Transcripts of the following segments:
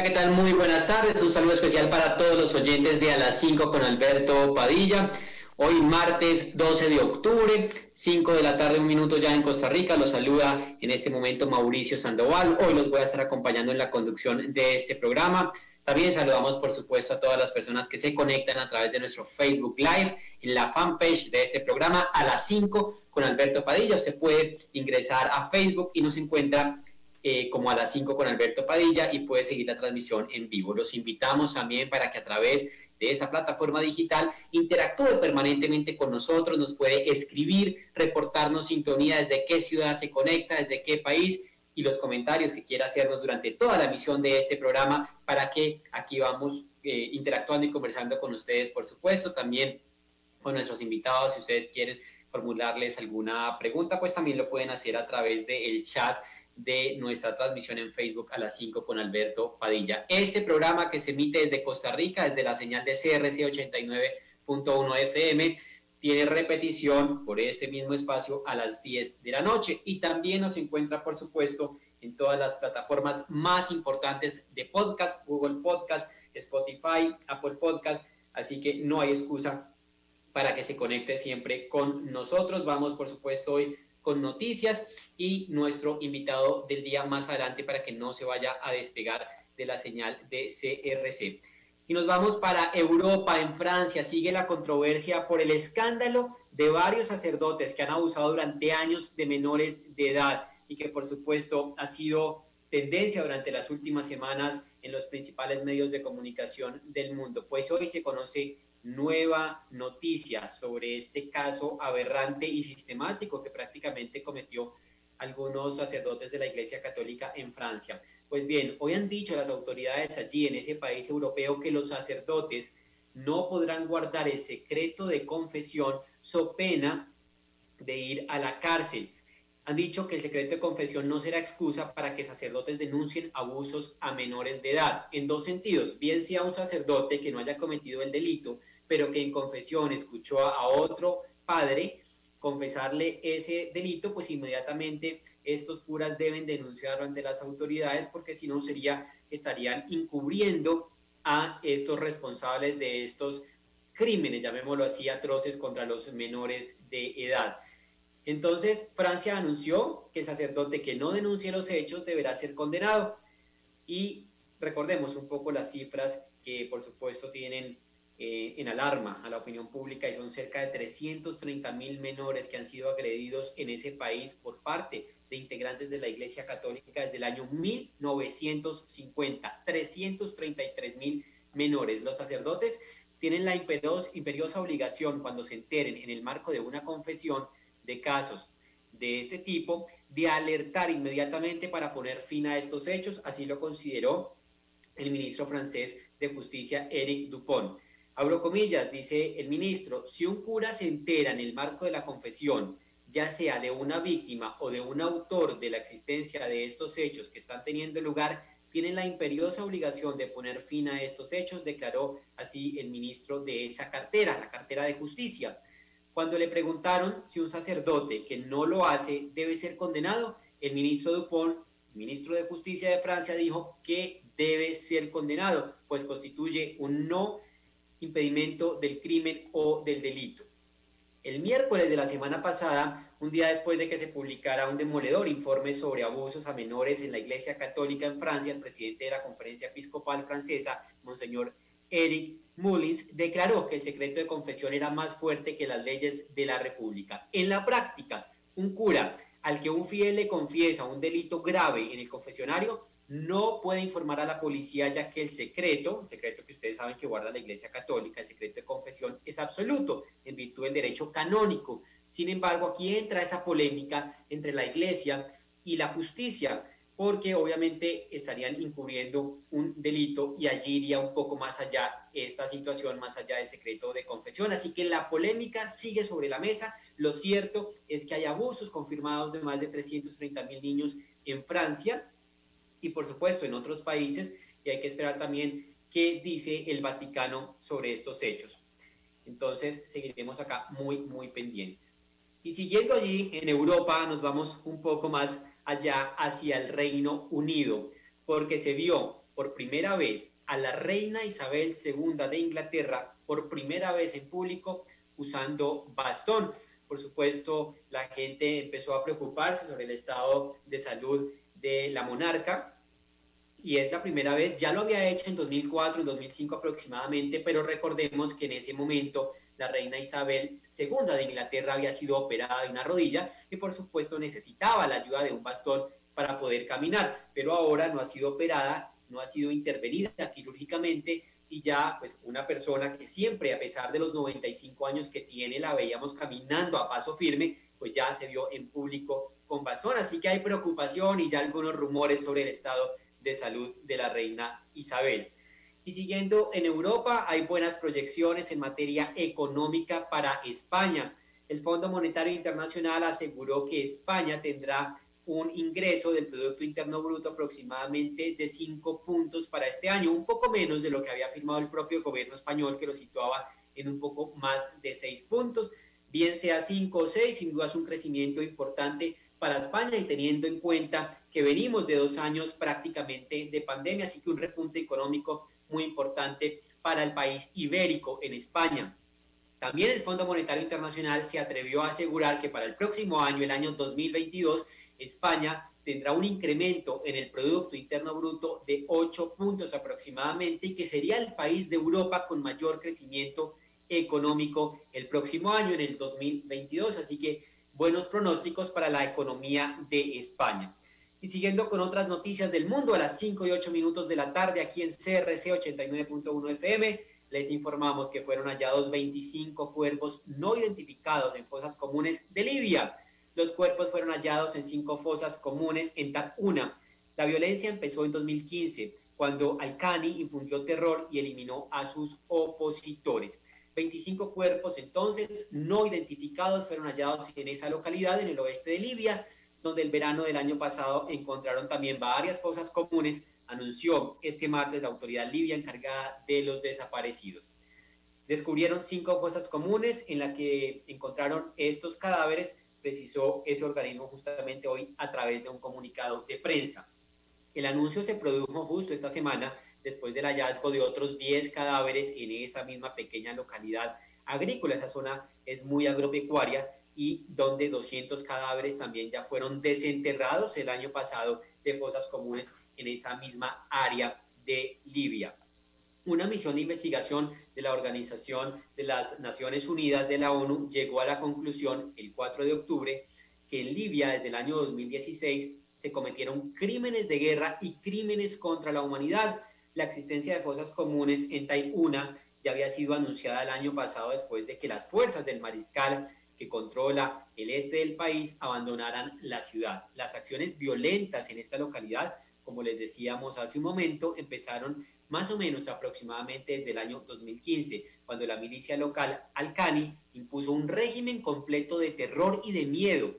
Hola, ¿qué tal? Muy buenas tardes. Un saludo especial para todos los oyentes de A las 5 con Alberto Padilla. Hoy martes 12 de octubre, 5 de la tarde, un minuto ya en Costa Rica. Los saluda en este momento Mauricio Sandoval. Hoy los voy a estar acompañando en la conducción de este programa. También saludamos, por supuesto, a todas las personas que se conectan a través de nuestro Facebook Live en la fanpage de este programa a las 5 con Alberto Padilla. Usted puede ingresar a Facebook y nos encuentra eh, como a las 5 con Alberto Padilla y puede seguir la transmisión en vivo. Los invitamos también para que a través de esa plataforma digital interactúe permanentemente con nosotros, nos puede escribir, reportarnos sintonía desde qué ciudad se conecta, desde qué país y los comentarios que quiera hacernos durante toda la emisión de este programa para que aquí vamos eh, interactuando y conversando con ustedes, por supuesto, también con nuestros invitados, si ustedes quieren formularles alguna pregunta, pues también lo pueden hacer a través del chat de nuestra transmisión en Facebook a las 5 con Alberto Padilla. Este programa que se emite desde Costa Rica, desde la señal de CRC 89.1 FM, tiene repetición por este mismo espacio a las 10 de la noche y también nos encuentra, por supuesto, en todas las plataformas más importantes de podcast, Google Podcast, Spotify, Apple Podcast, así que no hay excusa para que se conecte siempre con nosotros. Vamos, por supuesto, hoy con noticias y nuestro invitado del día más adelante para que no se vaya a despegar de la señal de CRC. Y nos vamos para Europa, en Francia. Sigue la controversia por el escándalo de varios sacerdotes que han abusado durante años de menores de edad y que por supuesto ha sido tendencia durante las últimas semanas en los principales medios de comunicación del mundo. Pues hoy se conoce nueva noticia sobre este caso aberrante y sistemático que prácticamente cometió algunos sacerdotes de la Iglesia Católica en Francia. Pues bien, hoy han dicho las autoridades allí en ese país europeo que los sacerdotes no podrán guardar el secreto de confesión so pena de ir a la cárcel. Han dicho que el secreto de confesión no será excusa para que sacerdotes denuncien abusos a menores de edad, en dos sentidos, bien sea un sacerdote que no haya cometido el delito, pero que en confesión escuchó a otro padre confesarle ese delito, pues inmediatamente estos curas deben denunciarlo ante las autoridades porque si no sería, estarían encubriendo a estos responsables de estos crímenes, llamémoslo así, atroces contra los menores de edad. Entonces, Francia anunció que el sacerdote que no denuncie los hechos deberá ser condenado. Y recordemos un poco las cifras que, por supuesto, tienen eh, en alarma a la opinión pública y son cerca de 330 mil menores que han sido agredidos en ese país por parte de integrantes de la Iglesia Católica desde el año 1950. 333 mil menores. Los sacerdotes tienen la imperiosa obligación cuando se enteren en el marco de una confesión de casos de este tipo de alertar inmediatamente para poner fin a estos hechos, así lo consideró el ministro francés de Justicia, Eric Dupont. Abro comillas, dice el ministro, si un cura se entera en el marco de la confesión, ya sea de una víctima o de un autor de la existencia de estos hechos que están teniendo lugar, tiene la imperiosa obligación de poner fin a estos hechos, declaró así el ministro de esa cartera, la cartera de justicia. Cuando le preguntaron si un sacerdote que no lo hace debe ser condenado, el ministro Dupont, ministro de Justicia de Francia, dijo que debe ser condenado, pues constituye un no impedimento del crimen o del delito. El miércoles de la semana pasada, un día después de que se publicara un demoledor informe sobre abusos a menores en la Iglesia Católica en Francia, el presidente de la Conferencia Episcopal Francesa, Monseñor Eric Mullins, declaró que el secreto de confesión era más fuerte que las leyes de la República. En la práctica, un cura al que un fiel le confiesa un delito grave en el confesionario no puede informar a la policía ya que el secreto, secreto que ustedes saben que guarda la Iglesia Católica, el secreto de confesión es absoluto en virtud del derecho canónico. Sin embargo, aquí entra esa polémica entre la Iglesia y la justicia, porque obviamente estarían incurriendo un delito y allí iría un poco más allá esta situación, más allá del secreto de confesión. Así que la polémica sigue sobre la mesa. Lo cierto es que hay abusos confirmados de más de 330 mil niños en Francia y por supuesto en otros países y hay que esperar también qué dice el Vaticano sobre estos hechos. Entonces seguiremos acá muy, muy pendientes. Y siguiendo allí en Europa nos vamos un poco más allá hacia el Reino Unido, porque se vio por primera vez a la reina Isabel II de Inglaterra, por primera vez en público, usando bastón. Por supuesto, la gente empezó a preocuparse sobre el estado de salud de la monarca, y es la primera vez, ya lo había hecho en 2004, en 2005 aproximadamente, pero recordemos que en ese momento la reina Isabel II de Inglaterra había sido operada de una rodilla y por supuesto necesitaba la ayuda de un bastón para poder caminar, pero ahora no ha sido operada, no ha sido intervenida quirúrgicamente y ya pues una persona que siempre a pesar de los 95 años que tiene la veíamos caminando a paso firme, pues ya se vio en público con bastón, así que hay preocupación y ya algunos rumores sobre el estado de salud de la reina Isabel. Y siguiendo en Europa, hay buenas proyecciones en materia económica para España. El Fondo Monetario Internacional aseguró que España tendrá un ingreso del Producto Interno Bruto aproximadamente de 5 puntos para este año, un poco menos de lo que había firmado el propio gobierno español, que lo situaba en un poco más de 6 puntos. Bien sea 5 o 6, sin duda es un crecimiento importante para España y teniendo en cuenta que venimos de dos años prácticamente de pandemia, así que un repunte económico muy importante para el país ibérico en España. También el Fondo Monetario Internacional se atrevió a asegurar que para el próximo año, el año 2022, España tendrá un incremento en el Producto Interno Bruto de 8 puntos aproximadamente y que sería el país de Europa con mayor crecimiento económico el próximo año, en el 2022. Así que buenos pronósticos para la economía de España. Y siguiendo con otras noticias del mundo, a las 5 y 8 minutos de la tarde aquí en CRC 89.1 FM, les informamos que fueron hallados 25 cuerpos no identificados en fosas comunes de Libia. Los cuerpos fueron hallados en cinco fosas comunes en Una. La violencia empezó en 2015, cuando Alcani infundió terror y eliminó a sus opositores. 25 cuerpos entonces no identificados fueron hallados en esa localidad, en el oeste de Libia, donde el verano del año pasado encontraron también varias fosas comunes, anunció este martes la autoridad libia encargada de los desaparecidos. Descubrieron cinco fosas comunes en las que encontraron estos cadáveres, precisó ese organismo justamente hoy a través de un comunicado de prensa. El anuncio se produjo justo esta semana después del hallazgo de otros 10 cadáveres en esa misma pequeña localidad agrícola. Esa zona es muy agropecuaria y donde 200 cadáveres también ya fueron desenterrados el año pasado de fosas comunes en esa misma área de Libia. Una misión de investigación de la Organización de las Naciones Unidas de la ONU llegó a la conclusión el 4 de octubre que en Libia desde el año 2016 se cometieron crímenes de guerra y crímenes contra la humanidad. La existencia de fosas comunes en Taikuna ya había sido anunciada el año pasado después de que las fuerzas del mariscal que controla el este del país abandonaran la ciudad. Las acciones violentas en esta localidad, como les decíamos hace un momento, empezaron más o menos aproximadamente desde el año 2015, cuando la milicia local Alcani impuso un régimen completo de terror y de miedo.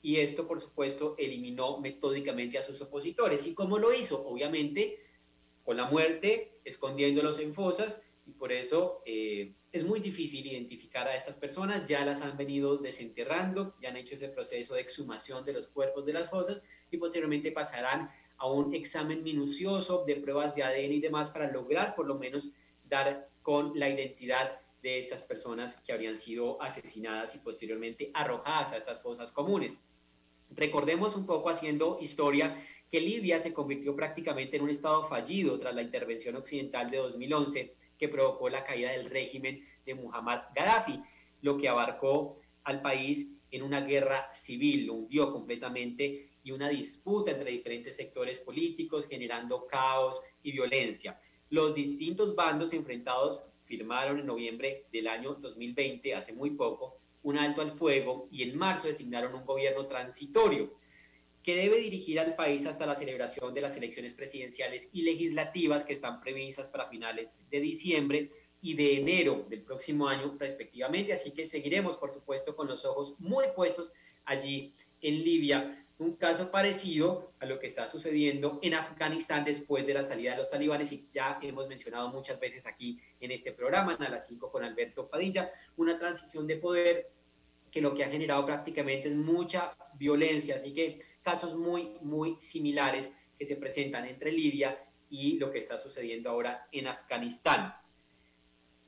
Y esto, por supuesto, eliminó metódicamente a sus opositores. ¿Y cómo lo hizo? Obviamente, con la muerte, escondiéndolos en fosas, y por eso eh, es muy difícil identificar a estas personas, ya las han venido desenterrando, ya han hecho ese proceso de exhumación de los cuerpos de las fosas y posteriormente pasarán a un examen minucioso de pruebas de ADN y demás para lograr por lo menos dar con la identidad de estas personas que habrían sido asesinadas y posteriormente arrojadas a estas fosas comunes. Recordemos un poco haciendo historia que Libia se convirtió prácticamente en un estado fallido tras la intervención occidental de 2011 que provocó la caída del régimen de Muhammad Gaddafi, lo que abarcó al país en una guerra civil, lo hundió completamente y una disputa entre diferentes sectores políticos generando caos y violencia. Los distintos bandos enfrentados firmaron en noviembre del año 2020, hace muy poco, un alto al fuego y en marzo designaron un gobierno transitorio que debe dirigir al país hasta la celebración de las elecciones presidenciales y legislativas que están previstas para finales de diciembre y de enero del próximo año respectivamente. Así que seguiremos, por supuesto, con los ojos muy puestos allí en Libia. Un caso parecido a lo que está sucediendo en Afganistán después de la salida de los talibanes y ya hemos mencionado muchas veces aquí en este programa, en a las 5 con Alberto Padilla, una transición de poder que lo que ha generado prácticamente es mucha violencia. Así que casos muy, muy similares que se presentan entre Libia y lo que está sucediendo ahora en Afganistán.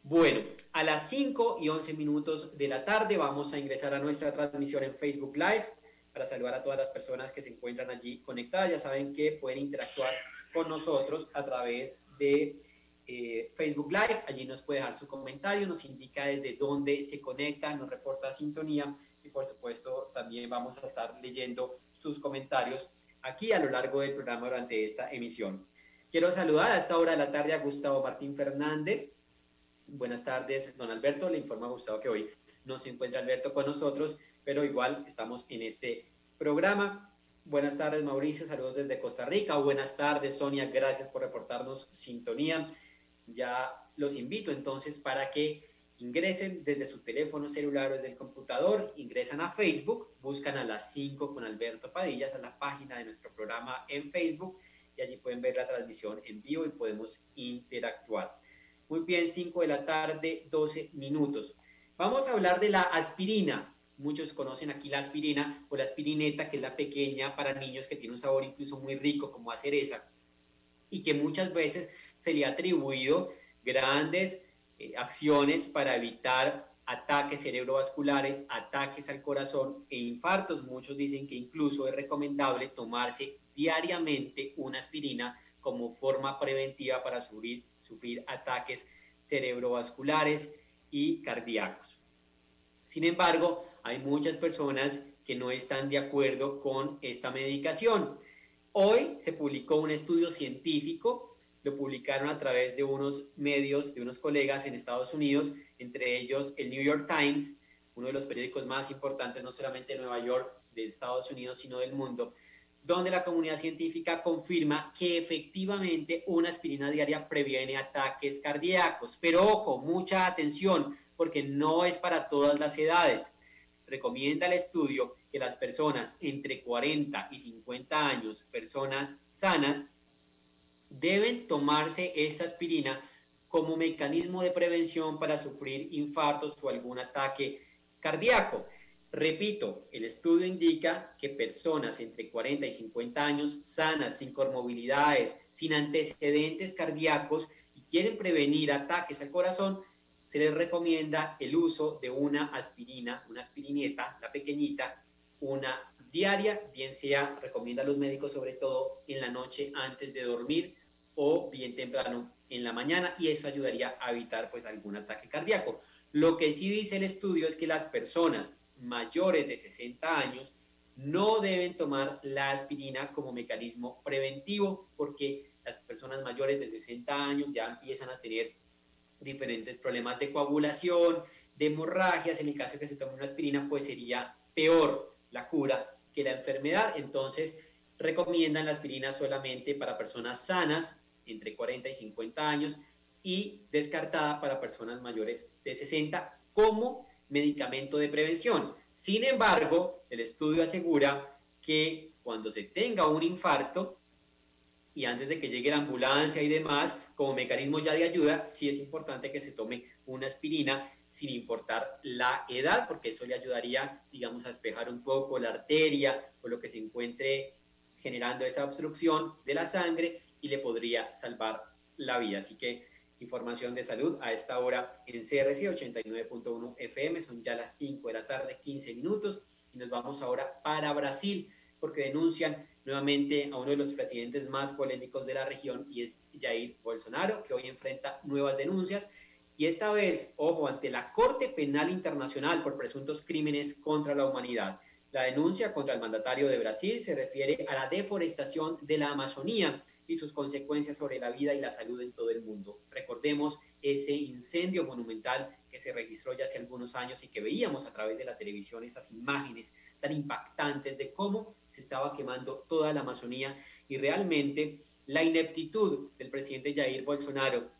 Bueno, a las 5 y 11 minutos de la tarde vamos a ingresar a nuestra transmisión en Facebook Live para saludar a todas las personas que se encuentran allí conectadas. Ya saben que pueden interactuar con nosotros a través de eh, Facebook Live. Allí nos puede dejar su comentario, nos indica desde dónde se conecta, nos reporta sintonía y por supuesto también vamos a estar leyendo sus comentarios aquí a lo largo del programa durante esta emisión. Quiero saludar a esta hora de la tarde a Gustavo Martín Fernández. Buenas tardes, don Alberto. Le informa a Gustavo que hoy no se encuentra Alberto con nosotros, pero igual estamos en este programa. Buenas tardes, Mauricio. Saludos desde Costa Rica. Buenas tardes, Sonia. Gracias por reportarnos sintonía. Ya los invito entonces para que ingresen desde su teléfono celular o desde el computador, ingresan a Facebook, buscan a las 5 con Alberto Padillas, a la página de nuestro programa en Facebook y allí pueden ver la transmisión en vivo y podemos interactuar. Muy bien, 5 de la tarde, 12 minutos. Vamos a hablar de la aspirina. Muchos conocen aquí la aspirina o la aspirineta, que es la pequeña para niños que tiene un sabor incluso muy rico como a cereza y que muchas veces se le ha atribuido grandes eh, acciones para evitar ataques cerebrovasculares, ataques al corazón e infartos. Muchos dicen que incluso es recomendable tomarse diariamente una aspirina como forma preventiva para sufrir, sufrir ataques cerebrovasculares y cardíacos. Sin embargo, hay muchas personas que no están de acuerdo con esta medicación. Hoy se publicó un estudio científico lo publicaron a través de unos medios, de unos colegas en Estados Unidos, entre ellos el New York Times, uno de los periódicos más importantes no solamente de Nueva York, de Estados Unidos, sino del mundo, donde la comunidad científica confirma que efectivamente una aspirina diaria previene ataques cardíacos. Pero ojo, mucha atención, porque no es para todas las edades. Recomienda el estudio que las personas entre 40 y 50 años, personas sanas, deben tomarse esta aspirina como mecanismo de prevención para sufrir infartos o algún ataque cardíaco. Repito, el estudio indica que personas entre 40 y 50 años sanas, sin comorbilidades, sin antecedentes cardíacos y quieren prevenir ataques al corazón, se les recomienda el uso de una aspirina, una aspirineta, la pequeñita, una diaria, bien sea, recomienda a los médicos sobre todo en la noche antes de dormir o bien temprano en la mañana y eso ayudaría a evitar pues algún ataque cardíaco. Lo que sí dice el estudio es que las personas mayores de 60 años no deben tomar la aspirina como mecanismo preventivo porque las personas mayores de 60 años ya empiezan a tener diferentes problemas de coagulación, de hemorragias. En el caso de que se tome una aspirina, pues sería peor la cura que la enfermedad. Entonces, recomiendan la aspirina solamente para personas sanas entre 40 y 50 años y descartada para personas mayores de 60 como medicamento de prevención. Sin embargo, el estudio asegura que cuando se tenga un infarto y antes de que llegue la ambulancia y demás, como mecanismo ya de ayuda, sí es importante que se tome una aspirina sin importar la edad, porque eso le ayudaría, digamos, a despejar un poco la arteria o lo que se encuentre generando esa obstrucción de la sangre y le podría salvar la vida. Así que información de salud a esta hora en CRC 89.1 FM. Son ya las 5 de la tarde, 15 minutos. Y nos vamos ahora para Brasil, porque denuncian nuevamente a uno de los presidentes más polémicos de la región y es Jair Bolsonaro, que hoy enfrenta nuevas denuncias. Y esta vez, ojo, ante la Corte Penal Internacional por presuntos crímenes contra la humanidad. La denuncia contra el mandatario de Brasil se refiere a la deforestación de la Amazonía y sus consecuencias sobre la vida y la salud en todo el mundo. Recordemos ese incendio monumental que se registró ya hace algunos años y que veíamos a través de la televisión esas imágenes tan impactantes de cómo se estaba quemando toda la Amazonía y realmente la ineptitud del presidente Jair Bolsonaro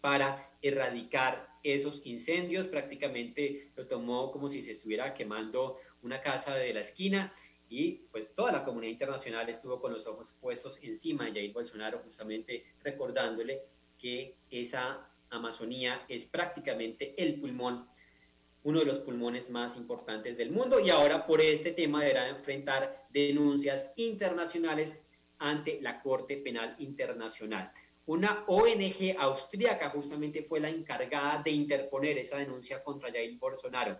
para erradicar esos incendios, prácticamente lo tomó como si se estuviera quemando una casa de la esquina y pues toda la comunidad internacional estuvo con los ojos puestos encima de Jair Bolsonaro, justamente recordándole que esa Amazonía es prácticamente el pulmón, uno de los pulmones más importantes del mundo y ahora por este tema deberá enfrentar denuncias internacionales ante la Corte Penal Internacional. Una ONG austríaca justamente fue la encargada de interponer esa denuncia contra Jair Bolsonaro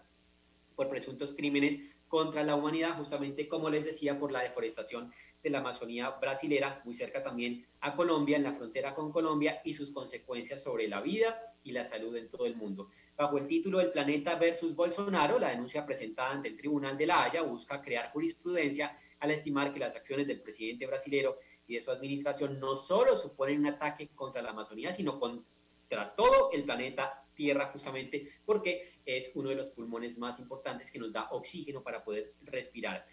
por presuntos crímenes contra la humanidad, justamente como les decía, por la deforestación de la Amazonía brasilera, muy cerca también a Colombia, en la frontera con Colombia, y sus consecuencias sobre la vida y la salud en todo el mundo. Bajo el título El planeta versus Bolsonaro, la denuncia presentada ante el Tribunal de la Haya busca crear jurisprudencia al estimar que las acciones del presidente brasilero y de su administración no solo suponen un ataque contra la Amazonía, sino contra todo el planeta Tierra justamente porque es uno de los pulmones más importantes que nos da oxígeno para poder respirar.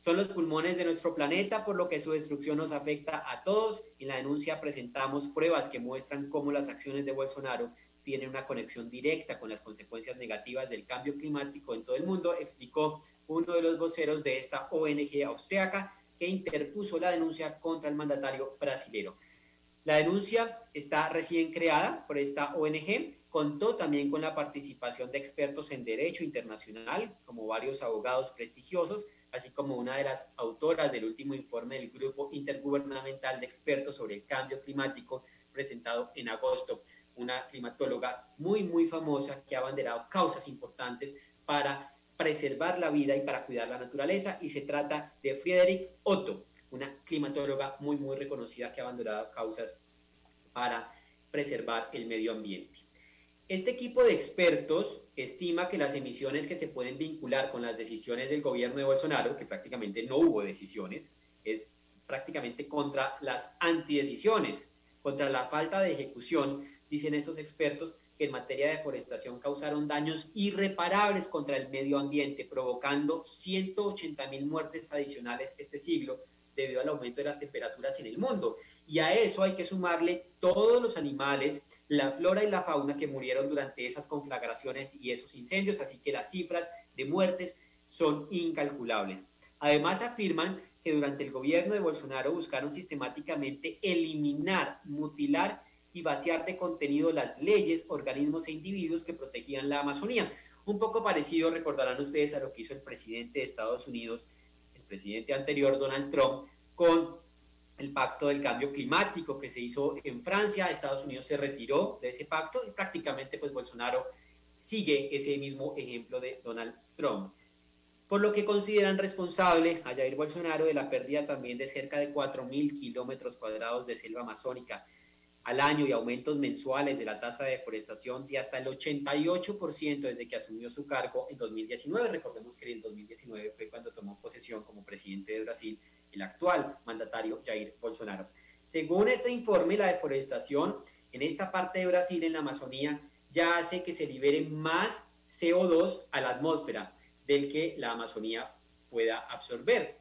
Son los pulmones de nuestro planeta, por lo que su destrucción nos afecta a todos. En la denuncia presentamos pruebas que muestran cómo las acciones de Bolsonaro tienen una conexión directa con las consecuencias negativas del cambio climático en todo el mundo, explicó uno de los voceros de esta ONG austriaca que interpuso la denuncia contra el mandatario brasilero. La denuncia está recién creada por esta ONG, contó también con la participación de expertos en derecho internacional, como varios abogados prestigiosos, así como una de las autoras del último informe del Grupo Intergubernamental de Expertos sobre el Cambio Climático, presentado en agosto, una climatóloga muy, muy famosa que ha abanderado causas importantes para preservar la vida y para cuidar la naturaleza, y se trata de Friedrich Otto, una climatóloga muy, muy reconocida que ha abandonado causas para preservar el medio ambiente. Este equipo de expertos estima que las emisiones que se pueden vincular con las decisiones del gobierno de Bolsonaro, que prácticamente no hubo decisiones, es prácticamente contra las antidecisiones, contra la falta de ejecución, dicen estos expertos, que en materia de deforestación causaron daños irreparables contra el medio ambiente, provocando 180 mil muertes adicionales este siglo, debido al aumento de las temperaturas en el mundo. Y a eso hay que sumarle todos los animales, la flora y la fauna que murieron durante esas conflagraciones y esos incendios, así que las cifras de muertes son incalculables. Además afirman que durante el gobierno de Bolsonaro buscaron sistemáticamente eliminar, mutilar y vaciar de contenido las leyes, organismos e individuos que protegían la Amazonía. Un poco parecido, recordarán ustedes, a lo que hizo el presidente de Estados Unidos presidente anterior, Donald Trump, con el pacto del cambio climático que se hizo en Francia. Estados Unidos se retiró de ese pacto y prácticamente pues Bolsonaro sigue ese mismo ejemplo de Donald Trump. Por lo que consideran responsable a Jair Bolsonaro de la pérdida también de cerca de 4.000 kilómetros cuadrados de selva amazónica al año y aumentos mensuales de la tasa de deforestación de hasta el 88% desde que asumió su cargo en 2019. Recordemos que en 2019 fue cuando tomó posesión como presidente de Brasil el actual mandatario Jair Bolsonaro. Según este informe, la deforestación en esta parte de Brasil, en la Amazonía, ya hace que se libere más CO2 a la atmósfera del que la Amazonía pueda absorber.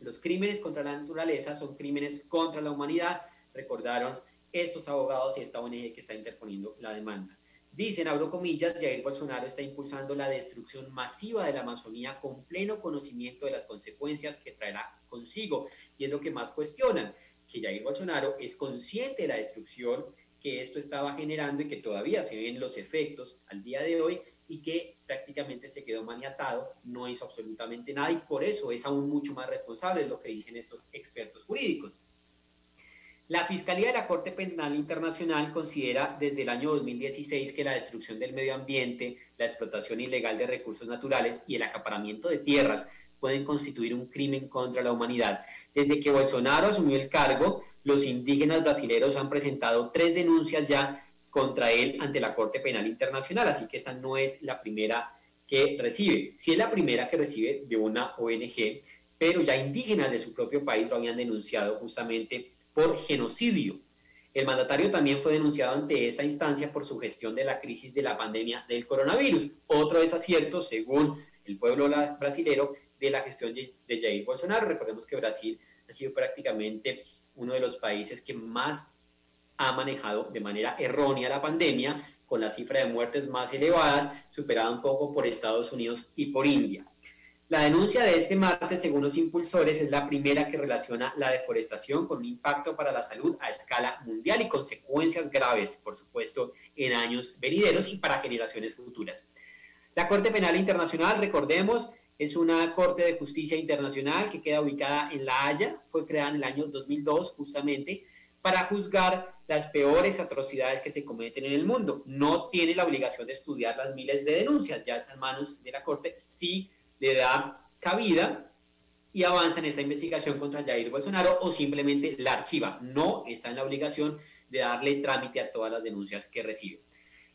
Los crímenes contra la naturaleza son crímenes contra la humanidad, recordaron estos abogados y esta ONG que está interponiendo la demanda. Dicen, abro comillas, Jair Bolsonaro está impulsando la destrucción masiva de la Amazonía con pleno conocimiento de las consecuencias que traerá consigo. Y es lo que más cuestionan, que Jair Bolsonaro es consciente de la destrucción que esto estaba generando y que todavía se ven los efectos al día de hoy y que prácticamente se quedó maniatado, no hizo absolutamente nada y por eso es aún mucho más responsable, es lo que dicen estos expertos jurídicos. La Fiscalía de la Corte Penal Internacional considera desde el año 2016 que la destrucción del medio ambiente, la explotación ilegal de recursos naturales y el acaparamiento de tierras pueden constituir un crimen contra la humanidad. Desde que Bolsonaro asumió el cargo, los indígenas brasileños han presentado tres denuncias ya contra él ante la Corte Penal Internacional, así que esta no es la primera que recibe. Sí es la primera que recibe de una ONG, pero ya indígenas de su propio país lo habían denunciado justamente por genocidio. El mandatario también fue denunciado ante esta instancia por su gestión de la crisis de la pandemia del coronavirus. Otro desacierto, según el pueblo brasilero, de la gestión de Jair Bolsonaro. Recordemos que Brasil ha sido prácticamente uno de los países que más ha manejado de manera errónea la pandemia, con la cifra de muertes más elevadas, superada un poco por Estados Unidos y por India. La denuncia de este martes, según los impulsores, es la primera que relaciona la deforestación con un impacto para la salud a escala mundial y consecuencias graves, por supuesto, en años venideros y para generaciones futuras. La Corte Penal Internacional, recordemos, es una Corte de Justicia Internacional que queda ubicada en La Haya, fue creada en el año 2002 justamente para juzgar las peores atrocidades que se cometen en el mundo. No tiene la obligación de estudiar las miles de denuncias, ya está en manos de la Corte, sí le da cabida y avanza en esta investigación contra Jair Bolsonaro o simplemente la archiva. No está en la obligación de darle trámite a todas las denuncias que recibe.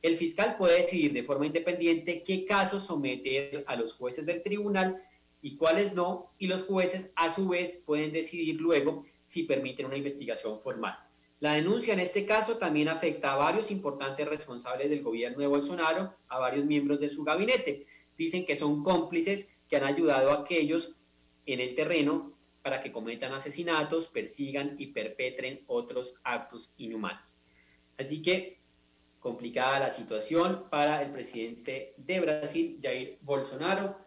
El fiscal puede decidir de forma independiente qué casos someter a los jueces del tribunal y cuáles no, y los jueces a su vez pueden decidir luego si permiten una investigación formal. La denuncia en este caso también afecta a varios importantes responsables del gobierno de Bolsonaro, a varios miembros de su gabinete. Dicen que son cómplices que han ayudado a aquellos en el terreno para que cometan asesinatos, persigan y perpetren otros actos inhumanos. Así que complicada la situación para el presidente de Brasil, Jair Bolsonaro.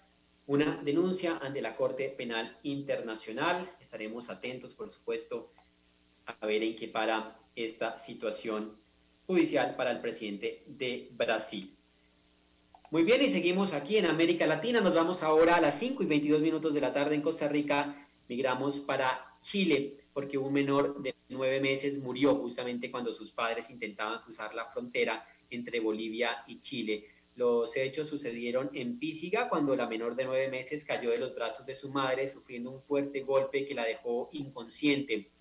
Una denuncia ante la Corte Penal Internacional. Estaremos atentos, por supuesto, a ver en qué para esta situación judicial para el presidente de Brasil. Muy bien, y seguimos aquí en América Latina. Nos vamos ahora a las 5 y 22 minutos de la tarde en Costa Rica. Migramos para Chile porque un menor de nueve meses murió justamente cuando sus padres intentaban cruzar la frontera entre Bolivia y Chile. Los hechos sucedieron en Písiga cuando la menor de nueve meses cayó de los brazos de su madre sufriendo un fuerte golpe que la dejó inconsciente.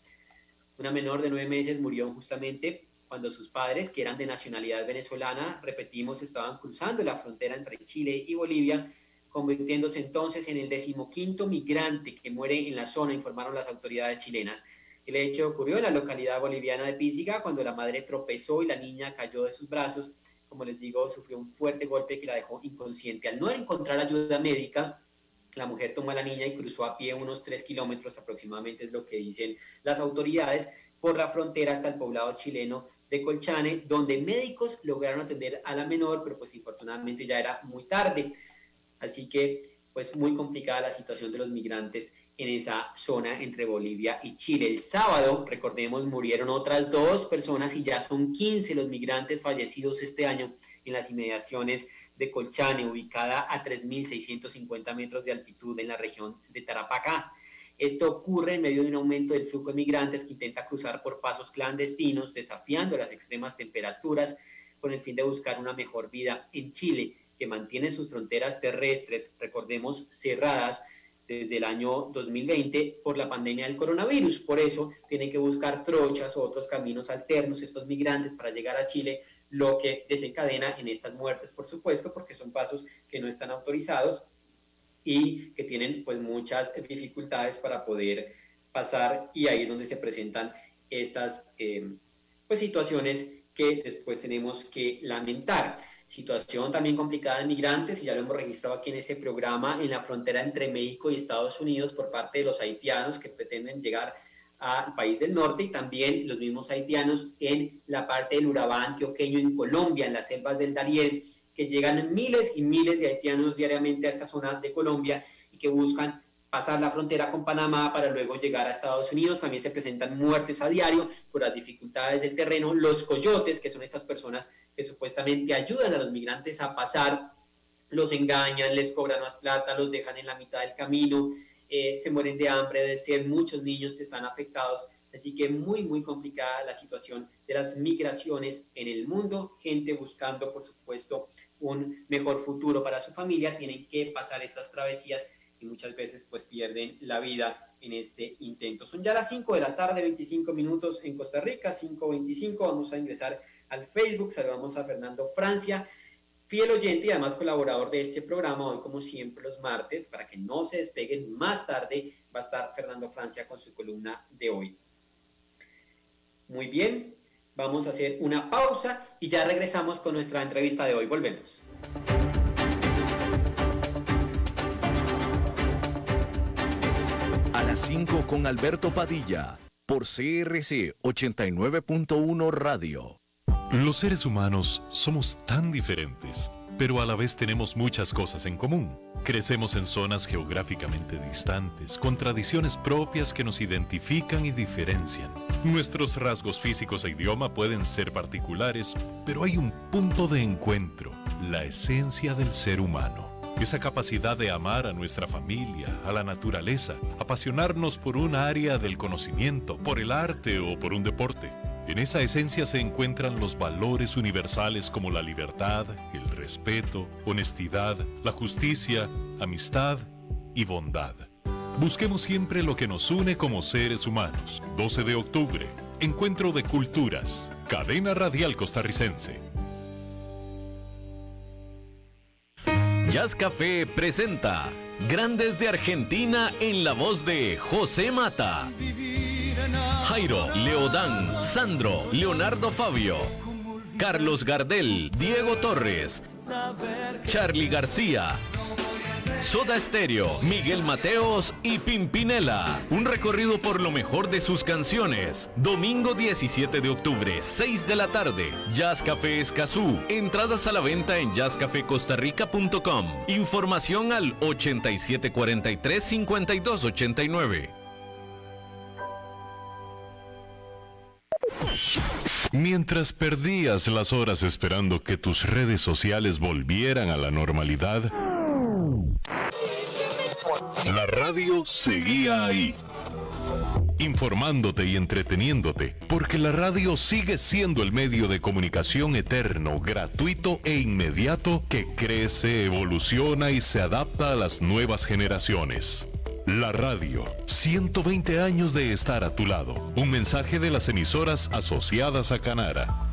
Una menor de nueve meses murió justamente cuando sus padres, que eran de nacionalidad venezolana, repetimos, estaban cruzando la frontera entre Chile y Bolivia, convirtiéndose entonces en el decimoquinto migrante que muere en la zona, informaron las autoridades chilenas. El hecho ocurrió en la localidad boliviana de Písiga, cuando la madre tropezó y la niña cayó de sus brazos. Como les digo, sufrió un fuerte golpe que la dejó inconsciente. Al no encontrar ayuda médica, la mujer tomó a la niña y cruzó a pie unos tres kilómetros aproximadamente, es lo que dicen las autoridades, por la frontera hasta el poblado chileno de Colchane, donde médicos lograron atender a la menor, pero pues infortunadamente ya era muy tarde. Así que pues muy complicada la situación de los migrantes en esa zona entre Bolivia y Chile. El sábado, recordemos, murieron otras dos personas y ya son 15 los migrantes fallecidos este año en las inmediaciones de Colchane, ubicada a 3.650 metros de altitud en la región de Tarapacá. Esto ocurre en medio de un aumento del flujo de migrantes que intenta cruzar por pasos clandestinos, desafiando las extremas temperaturas, con el fin de buscar una mejor vida en Chile, que mantiene sus fronteras terrestres, recordemos, cerradas desde el año 2020 por la pandemia del coronavirus. Por eso tienen que buscar trochas o otros caminos alternos estos migrantes para llegar a Chile, lo que desencadena en estas muertes, por supuesto, porque son pasos que no están autorizados y que tienen pues muchas dificultades para poder pasar y ahí es donde se presentan estas eh, pues situaciones que después tenemos que lamentar. Situación también complicada de migrantes, y ya lo hemos registrado aquí en este programa, en la frontera entre México y Estados Unidos por parte de los haitianos que pretenden llegar al país del norte y también los mismos haitianos en la parte del Urabá antioqueño en Colombia, en las selvas del Darién, que llegan miles y miles de haitianos diariamente a esta zona de Colombia y que buscan pasar la frontera con Panamá para luego llegar a Estados Unidos. También se presentan muertes a diario por las dificultades del terreno. Los coyotes, que son estas personas que supuestamente ayudan a los migrantes a pasar, los engañan, les cobran más plata, los dejan en la mitad del camino, eh, se mueren de hambre, de sed. Muchos niños están afectados Así que muy, muy complicada la situación de las migraciones en el mundo. Gente buscando, por supuesto, un mejor futuro para su familia. Tienen que pasar estas travesías y muchas veces pues pierden la vida en este intento. Son ya las 5 de la tarde, 25 minutos en Costa Rica, 5.25. Vamos a ingresar al Facebook. Saludamos a Fernando Francia fiel oyente y además colaborador de este programa, hoy como siempre los martes, para que no se despeguen, más tarde va a estar Fernando Francia con su columna de hoy. Muy bien, vamos a hacer una pausa y ya regresamos con nuestra entrevista de hoy. Volvemos. A las 5 con Alberto Padilla, por CRC 89.1 Radio. Los seres humanos somos tan diferentes, pero a la vez tenemos muchas cosas en común. Crecemos en zonas geográficamente distantes, con tradiciones propias que nos identifican y diferencian. Nuestros rasgos físicos e idioma pueden ser particulares, pero hay un punto de encuentro, la esencia del ser humano. Esa capacidad de amar a nuestra familia, a la naturaleza, apasionarnos por un área del conocimiento, por el arte o por un deporte. En esa esencia se encuentran los valores universales como la libertad, el respeto, honestidad, la justicia, amistad y bondad. Busquemos siempre lo que nos une como seres humanos. 12 de octubre, Encuentro de Culturas, Cadena Radial Costarricense. Jazz Café presenta Grandes de Argentina en la voz de José Mata. Jairo, Leodán, Sandro, Leonardo Fabio, Carlos Gardel, Diego Torres, Charlie García, Soda Stereo, Miguel Mateos y Pimpinela. Un recorrido por lo mejor de sus canciones. Domingo 17 de octubre, 6 de la tarde. Jazz Café Escazú. Entradas a la venta en jazzcafecostarrica.com. Información al 8743 Mientras perdías las horas esperando que tus redes sociales volvieran a la normalidad, la radio seguía ahí, informándote y entreteniéndote, porque la radio sigue siendo el medio de comunicación eterno, gratuito e inmediato que crece, evoluciona y se adapta a las nuevas generaciones. La radio, 120 años de estar a tu lado. Un mensaje de las emisoras asociadas a Canara.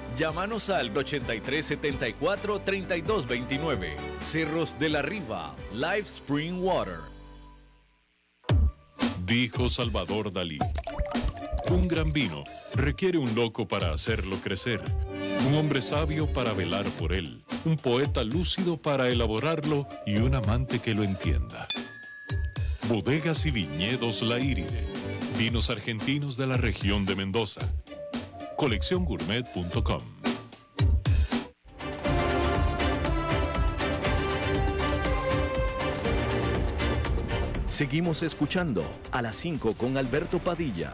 Llámanos al 8374-3229. Cerros de la Riva, Live Spring Water. Dijo Salvador Dalí. Un gran vino requiere un loco para hacerlo crecer, un hombre sabio para velar por él, un poeta lúcido para elaborarlo y un amante que lo entienda. Bodegas y viñedos La Iride, vinos argentinos de la región de Mendoza colecciongourmet.com. Seguimos escuchando a las 5 con Alberto Padilla.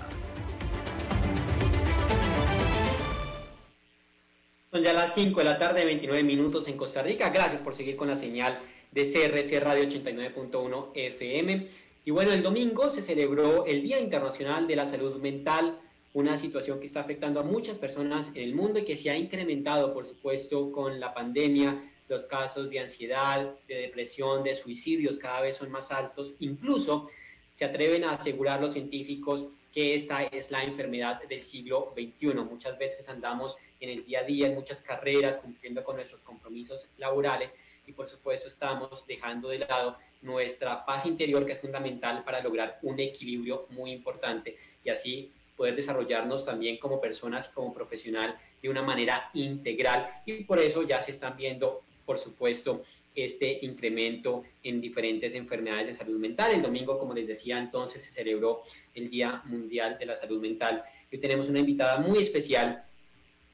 Son ya las 5 de la tarde, 29 minutos en Costa Rica. Gracias por seguir con la señal de CRC Radio 89.1 FM. Y bueno, el domingo se celebró el Día Internacional de la Salud Mental una situación que está afectando a muchas personas en el mundo y que se ha incrementado, por supuesto, con la pandemia. Los casos de ansiedad, de depresión, de suicidios cada vez son más altos. Incluso se atreven a asegurar los científicos que esta es la enfermedad del siglo XXI. Muchas veces andamos en el día a día, en muchas carreras, cumpliendo con nuestros compromisos laborales y por supuesto estamos dejando de lado nuestra paz interior que es fundamental para lograr un equilibrio muy importante y así poder desarrollarnos también como personas como profesional de una manera integral y por eso ya se están viendo, por supuesto, este incremento en diferentes enfermedades de salud mental. El domingo, como les decía, entonces se celebró el Día Mundial de la Salud Mental. Hoy tenemos una invitada muy especial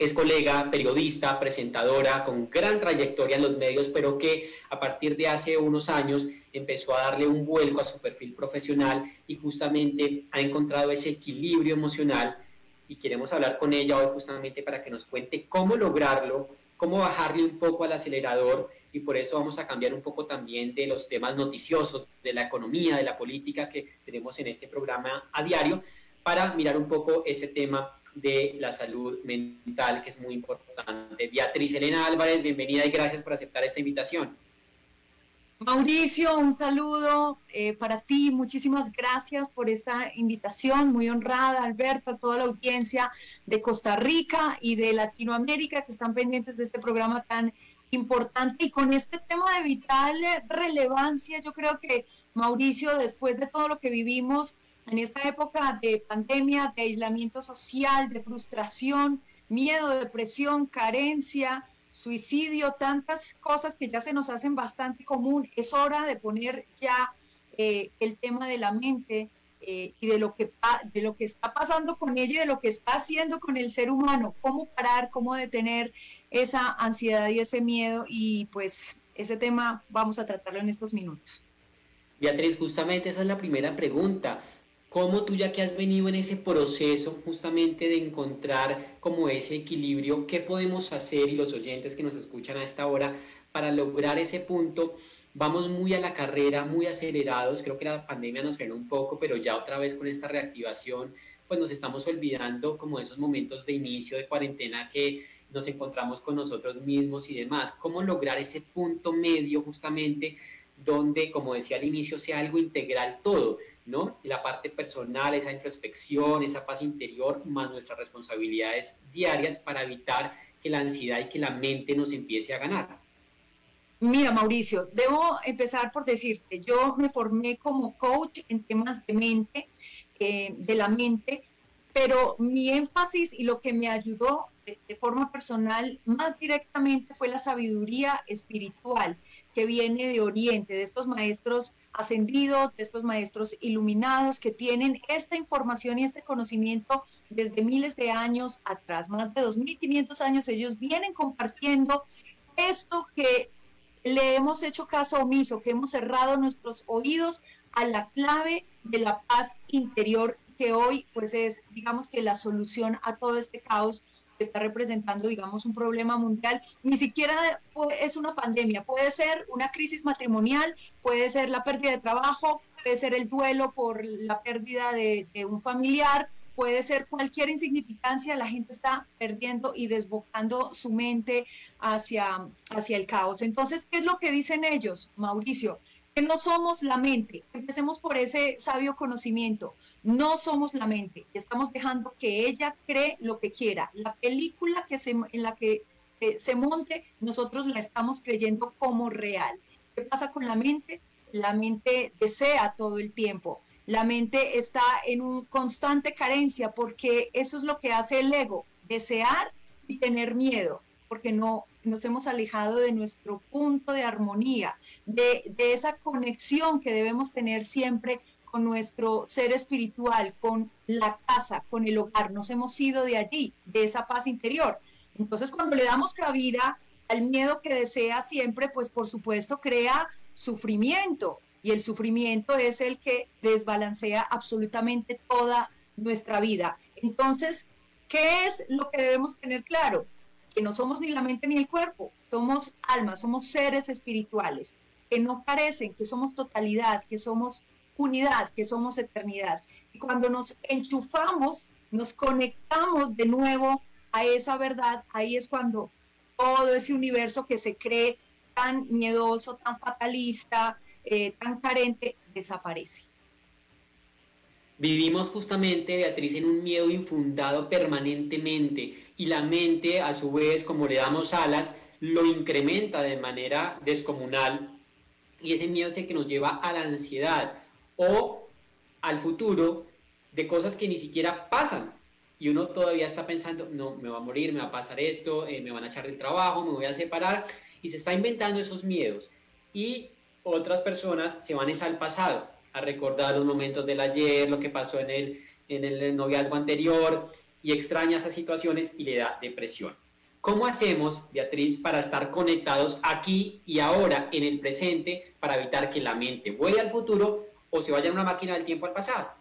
es colega, periodista, presentadora, con gran trayectoria en los medios, pero que a partir de hace unos años empezó a darle un vuelco a su perfil profesional y justamente ha encontrado ese equilibrio emocional. Y queremos hablar con ella hoy justamente para que nos cuente cómo lograrlo, cómo bajarle un poco al acelerador y por eso vamos a cambiar un poco también de los temas noticiosos, de la economía, de la política que tenemos en este programa a diario, para mirar un poco ese tema de la salud mental que es muy importante. Beatriz Elena Álvarez, bienvenida y gracias por aceptar esta invitación. Mauricio, un saludo eh, para ti. Muchísimas gracias por esta invitación. Muy honrada, Alberto, toda la audiencia de Costa Rica y de Latinoamérica que están pendientes de este programa tan importante y con este tema de vital relevancia. Yo creo que, Mauricio, después de todo lo que vivimos en esta época de pandemia, de aislamiento social, de frustración, miedo, depresión, carencia, suicidio, tantas cosas que ya se nos hacen bastante común. Es hora de poner ya eh, el tema de la mente eh, y de lo, que, de lo que está pasando con ella y de lo que está haciendo con el ser humano, cómo parar, cómo detener esa ansiedad y ese miedo y pues ese tema vamos a tratarlo en estos minutos. Beatriz, justamente esa es la primera pregunta. ¿Cómo tú ya que has venido en ese proceso justamente de encontrar como ese equilibrio, qué podemos hacer y los oyentes que nos escuchan a esta hora para lograr ese punto? Vamos muy a la carrera, muy acelerados, creo que la pandemia nos frenó un poco, pero ya otra vez con esta reactivación, pues nos estamos olvidando como esos momentos de inicio de cuarentena que nos encontramos con nosotros mismos y demás. ¿Cómo lograr ese punto medio justamente donde, como decía al inicio, sea algo integral todo? ¿no? La parte personal, esa introspección, esa paz interior, más nuestras responsabilidades diarias para evitar que la ansiedad y que la mente nos empiece a ganar. Mira, Mauricio, debo empezar por decirte, yo me formé como coach en temas de mente, eh, de la mente, pero mi énfasis y lo que me ayudó de forma personal más directamente fue la sabiduría espiritual que viene de Oriente, de estos maestros ascendidos, de estos maestros iluminados que tienen esta información y este conocimiento desde miles de años atrás, más de 2.500 años, ellos vienen compartiendo esto que le hemos hecho caso omiso, que hemos cerrado nuestros oídos a la clave de la paz interior que hoy pues es digamos que la solución a todo este caos está representando, digamos, un problema mundial. Ni siquiera es una pandemia, puede ser una crisis matrimonial, puede ser la pérdida de trabajo, puede ser el duelo por la pérdida de, un familiar, puede ser cualquier insignificancia, la gente está perdiendo y desbocando su mente hacia, hacia el caos. Entonces, ¿qué es lo que dicen ellos, Mauricio? Que no somos la mente. Empecemos por ese sabio conocimiento. No somos la mente. Estamos dejando que ella cree lo que quiera. La película que se, en la que eh, se monte, nosotros la estamos creyendo como real. ¿Qué pasa con la mente? La mente desea todo el tiempo. La mente está en un constante carencia porque eso es lo que hace el ego, desear y tener miedo, porque no nos hemos alejado de nuestro punto de armonía, de, esa conexión que debemos tener siempre con nuestro ser espiritual, con la casa, con el hogar. Nos hemos ido de allí, de esa paz interior. Entonces, cuando le damos cabida al miedo que desea siempre, pues por supuesto crea sufrimiento. Y el sufrimiento es el que desbalancea absolutamente toda nuestra vida. Entonces, ¿qué es lo que debemos tener claro? Que no somos ni la mente ni el cuerpo, somos almas, somos seres espirituales, que no carecen, que somos totalidad, que somos unidad, que somos eternidad. Y cuando nos enchufamos, nos conectamos de nuevo a esa verdad, ahí es cuando todo ese universo que se cree tan miedoso, tan fatalista, eh, tan carente, desaparece. Vivimos justamente, Beatriz, en un miedo infundado permanentemente y la mente, a su vez, como le damos alas, lo incrementa de manera descomunal. Y ese miedo es el que nos lleva a la ansiedad o al futuro de cosas que ni siquiera pasan. Y uno todavía está pensando, no, me va a morir, me va a pasar esto, eh, me van a echar del trabajo, me voy a separar y se está inventando esos miedos. Y otras personas se van al pasado a recordar los momentos del ayer, lo que pasó en el, en el noviazgo anterior y extraña esas situaciones y le da depresión. ¿Cómo hacemos, Beatriz, para estar conectados aquí y ahora, en el presente, para evitar que la mente vuele al futuro o se vaya en una máquina del tiempo al pasado?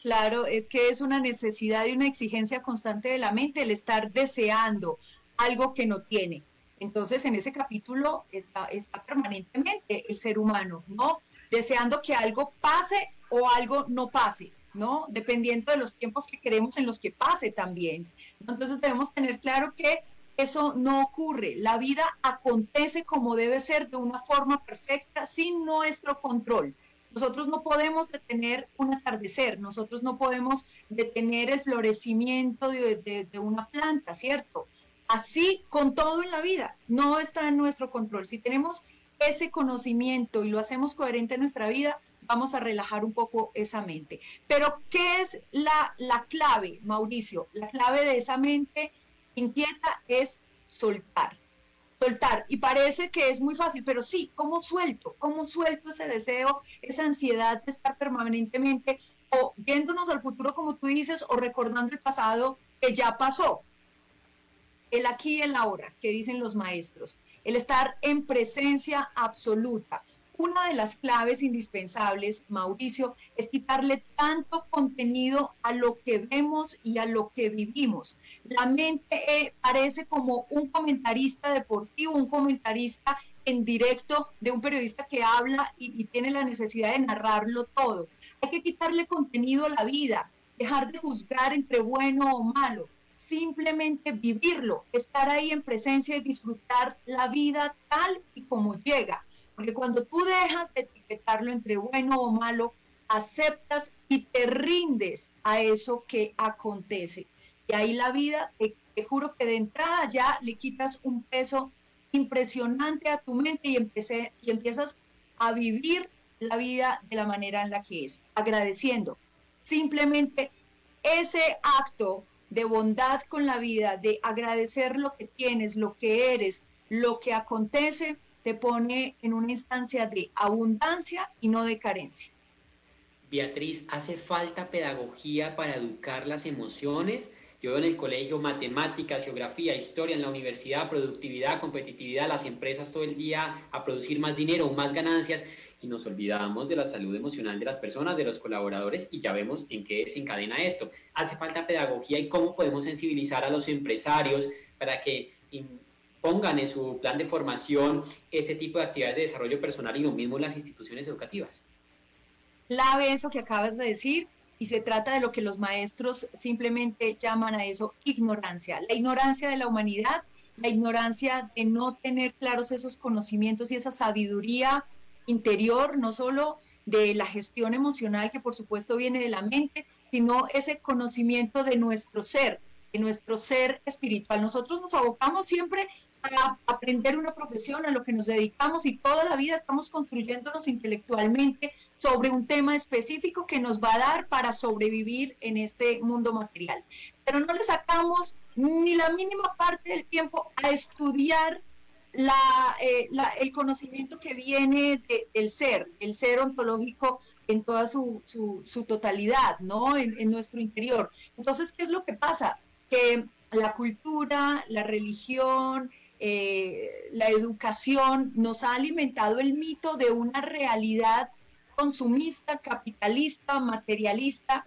Claro, es que es una necesidad y una exigencia constante de la mente el estar deseando algo que no tiene. Entonces, en ese capítulo está, está permanentemente el ser humano, ¿no? Deseando que algo pase o algo no pase. ¿No? Dependiendo de los tiempos que queremos en los que pase también. Entonces debemos tener claro que eso no ocurre. La vida acontece como debe ser de una forma perfecta sin nuestro control. Nosotros no podemos detener un atardecer, nosotros no podemos detener el florecimiento de, de, una planta, ¿cierto? Así con todo en la vida, no está en nuestro control. Si tenemos ese conocimiento y lo hacemos coherente en nuestra vida, vamos a relajar un poco esa mente. Pero, ¿qué es la, la clave, Mauricio? La clave de esa mente inquieta es soltar. Soltar. Y parece que es muy fácil, pero sí, ¿cómo suelto? ¿Cómo suelto ese deseo, esa ansiedad de estar permanentemente o viéndonos al futuro, como tú dices, o recordando el pasado que ya pasó? El aquí y el ahora, que dicen los maestros. El estar en presencia absoluta una de las claves indispensables, Mauricio, es quitarle tanto contenido a lo que vemos y a lo que vivimos. La mente eh, parece como un comentarista deportivo, un comentarista en directo de un periodista que habla y, y tiene la necesidad de narrarlo todo. Hay que quitarle contenido a la vida, dejar de juzgar entre bueno o malo simplemente vivirlo, estar ahí en presencia y disfrutar la vida tal y como llega. Porque cuando tú dejas de etiquetarlo entre bueno o malo, aceptas y te rindes a eso que acontece. Y ahí la vida, te, juro que de entrada ya le quitas un peso impresionante a tu mente y, empecé, y empiezas a vivir la vida de la manera en la que es, agradeciendo. Simplemente ese acto de bondad con la vida, de agradecer lo que tienes, lo que eres, lo que acontece, te pone en una instancia de abundancia y no de carencia. Beatriz, ¿hace falta pedagogía para educar las emociones? Yo veo en el colegio matemáticas, geografía, historia, en la universidad, productividad, competitividad, las empresas todo el día a producir más dinero, más ganancias y nos olvidamos de la salud emocional de las personas, de los colaboradores y ya vemos en qué se encadena esto. Hace falta pedagogía y cómo podemos sensibilizar a los empresarios para que pongan en su plan de formación este tipo de actividades de desarrollo personal y lo mismo en las instituciones educativas. Clave eso que acabas de decir y se trata de lo que los maestros simplemente llaman a eso ignorancia, la ignorancia de la humanidad, la ignorancia de no tener claros esos conocimientos y esa sabiduría interior, no solo de la gestión emocional que por supuesto viene de la mente, sino ese conocimiento de nuestro ser, de nuestro ser espiritual. Nosotros nos abocamos siempre para aprender una profesión a lo que nos dedicamos y toda la vida estamos construyéndonos intelectualmente sobre un tema específico que nos va a dar para sobrevivir en este mundo material. Pero no le sacamos ni la mínima parte del tiempo a estudiar eh, el conocimiento que viene del ser, el ser ontológico en toda su, totalidad, ¿no? En, en nuestro interior. Entonces, ¿qué es lo que pasa? Que la cultura, la religión, eh, la educación nos ha alimentado el mito de una realidad consumista, capitalista, materialista,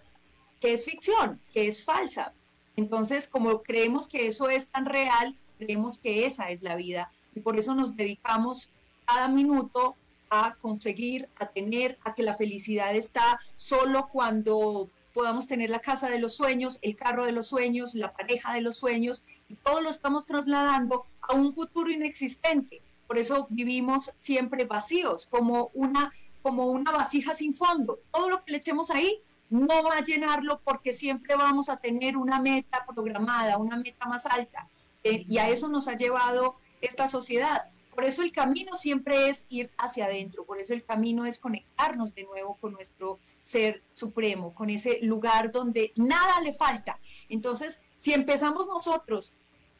que es ficción, que es falsa. Entonces, como creemos que eso es tan real, creemos que esa es la vida. Y por eso nos dedicamos cada minuto a conseguir, a tener, a que la felicidad está solo cuando podamos tener la casa de los sueños, el carro de los sueños, la pareja de los sueños, y todo lo estamos trasladando a un futuro inexistente. Por eso vivimos siempre vacíos, como una, como una vasija sin fondo. Todo lo que le echemos ahí no va a llenarlo porque siempre vamos a tener una meta programada, una meta más alta. Eh, y a eso nos ha llevado esta sociedad. Por eso el camino siempre es ir hacia adentro, por eso el camino es conectarnos de nuevo con nuestro ser supremo, con ese lugar donde nada le falta. Entonces, si empezamos nosotros,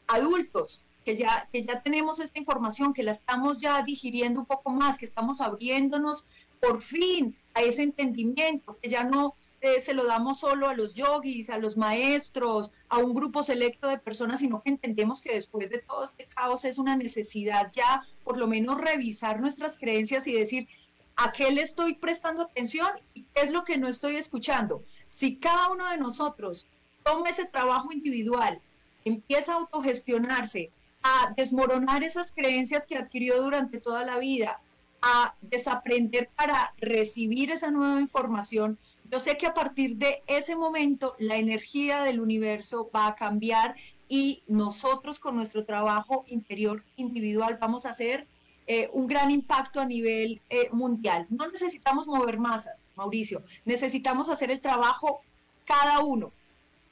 adultos, que ya, que ya tenemos esta información, que la estamos ya digiriendo un poco más, que estamos abriéndonos por fin a ese entendimiento, que ya no eh, se lo damos solo a los yogis, a los maestros, a un grupo selecto de personas, sino que entendemos que después de todo este caos es una necesidad ya por lo menos revisar nuestras creencias y decir, ¿a qué le estoy prestando atención y qué es lo que no estoy escuchando? Si cada uno de nosotros toma ese trabajo individual, empieza a autogestionarse, a desmoronar esas creencias que adquirió durante toda la vida, a desaprender para recibir esa nueva información, yo sé que a partir de ese momento la energía del universo va a cambiar y nosotros con nuestro trabajo interior individual vamos a hacer eh, un gran impacto a nivel eh, mundial. No necesitamos mover masas, Mauricio, necesitamos hacer el trabajo cada uno.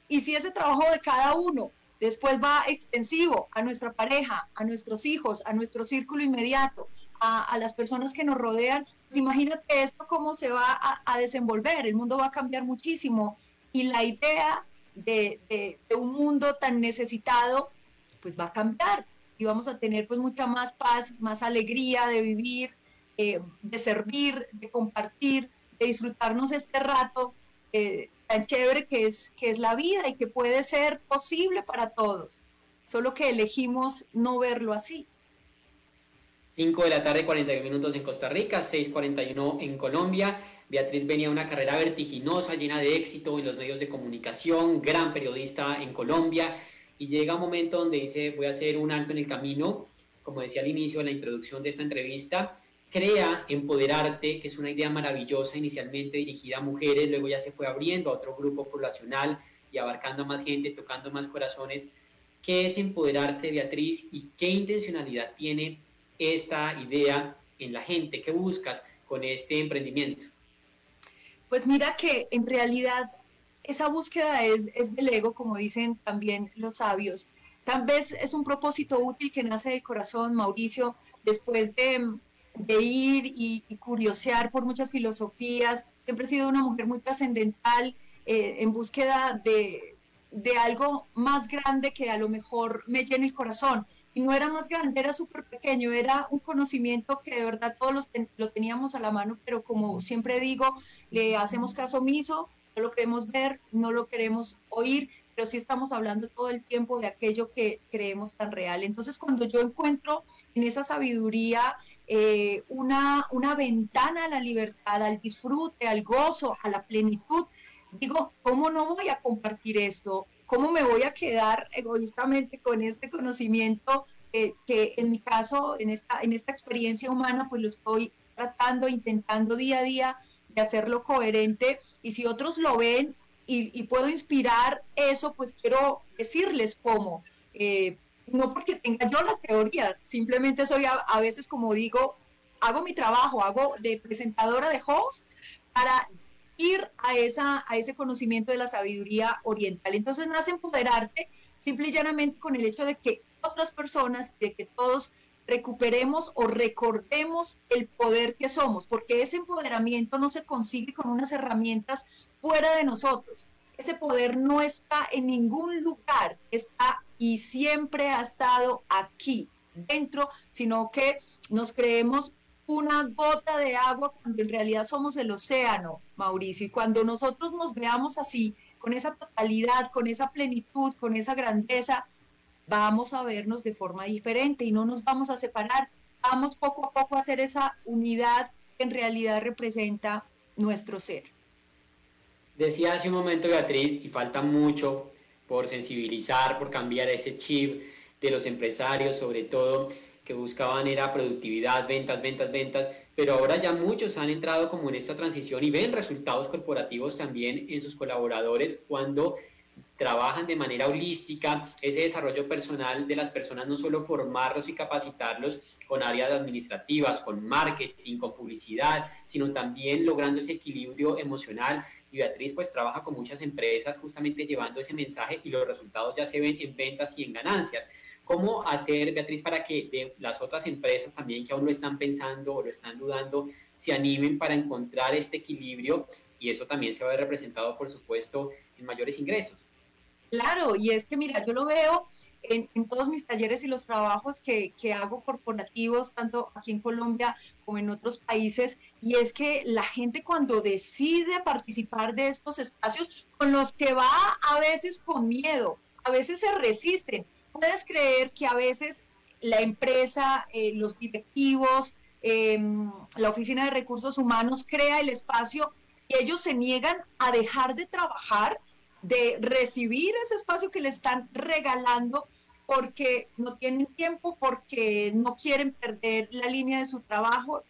Y si ese trabajo de cada uno después va extensivo a nuestra pareja, a nuestros hijos, a nuestro círculo inmediato, a, las personas que nos rodean, pues imagínate esto cómo se va a, desenvolver, el mundo va a cambiar muchísimo. Y la idea de, un mundo tan necesitado, pues va a cambiar. Y vamos a tener pues mucha más paz, más alegría de vivir, eh, de servir, de compartir, de disfrutarnos este rato eh, tan chévere que es, que es la vida y que puede ser posible para todos, solo que elegimos no verlo así. 5 de la tarde, 41 minutos en Costa Rica, 6.41 en Colombia. Beatriz venía una carrera vertiginosa, llena de éxito en los medios de comunicación, gran periodista en Colombia, y llega un momento donde dice, voy a hacer un alto en el camino, como decía al inicio de la introducción de esta entrevista, crea Empoderarte, que es una idea maravillosa, inicialmente dirigida a mujeres, luego ya se fue abriendo a otro grupo poblacional y abarcando a más gente, tocando más corazones. ¿Qué es Empoderarte, Beatriz, y qué intencionalidad tiene esta idea en la gente? ¿Qué buscas con este emprendimiento? Pues mira que en realidad esa búsqueda es, es del ego, como dicen también los sabios. Tal vez es un propósito útil que nace del corazón, Mauricio, después de, de ir y, curiosear por muchas filosofías. Siempre he sido una mujer muy trascendental eh, en búsqueda de, de algo más grande que a lo mejor me llene el corazón y no era más grande, era súper pequeño, era un conocimiento que de verdad todos los lo teníamos a la mano, pero como siempre digo, le hacemos caso omiso, no lo queremos ver, no lo queremos oír, pero sí estamos hablando todo el tiempo de aquello que creemos tan real. Entonces, cuando yo encuentro en esa sabiduría eh, una, una ventana a la libertad, al disfrute, al gozo, a la plenitud, digo, ¿cómo no voy a compartir esto? ¿Cómo me voy a quedar egoístamente con este conocimiento que en mi caso, en esta, en esta experiencia humana, pues lo estoy tratando, intentando día a día de hacerlo coherente y si otros lo ven y, puedo inspirar eso, pues quiero decirles cómo. Eh, no porque tenga yo la teoría, simplemente soy a, veces como digo, hago mi trabajo, hago de presentadora de host para ir a, esa, a ese conocimiento de la sabiduría oriental. Entonces nace empoderarte simple y llanamente con el hecho de que otras personas, de que todos recuperemos o recordemos el poder que somos, porque ese empoderamiento no se consigue con unas herramientas fuera de nosotros. Ese poder no está en ningún lugar, está y siempre ha estado aquí, dentro, sino que nos creemos una gota de agua cuando en realidad somos el océano, Mauricio. Y cuando nosotros nos veamos así, con esa totalidad, con esa plenitud, con esa grandeza, vamos a vernos de forma diferente y no nos vamos a separar. Vamos poco a poco a hacer esa unidad que en realidad representa nuestro ser. Decía hace un momento Beatriz, y falta mucho por sensibilizar, por cambiar ese chip de los empresarios, sobre todo, que buscaban era productividad, ventas, ventas, ventas, pero ahora ya muchos han entrado como en esta transición y ven resultados corporativos también en sus colaboradores cuando trabajan de manera holística ese desarrollo personal de las personas, no solo formarlos y capacitarlos con áreas administrativas, con marketing, con publicidad, sino también logrando ese equilibrio emocional. Y Beatriz pues trabaja con muchas empresas justamente llevando ese mensaje y los resultados ya se ven en ventas y en ganancias. ¿Cómo hacer, Beatriz, para que de las otras empresas también que aún lo están pensando o lo están dudando, se animen para encontrar este equilibrio y eso también se va a ver representado, por supuesto, en mayores ingresos? Claro, y es que mira, yo lo veo en, todos mis talleres y los trabajos que, que, hago corporativos, tanto aquí en Colombia como en otros países, y es que la gente cuando decide participar de estos espacios, con los que va a veces con miedo, a veces se resisten. Puedes creer que a veces la empresa, eh, los directivos, em, la Oficina de Recursos Humanos crea el espacio y ellos se niegan a dejar de trabajar, de recibir ese espacio que le están regalando porque no tienen tiempo, porque no quieren perder la línea de su trabajo.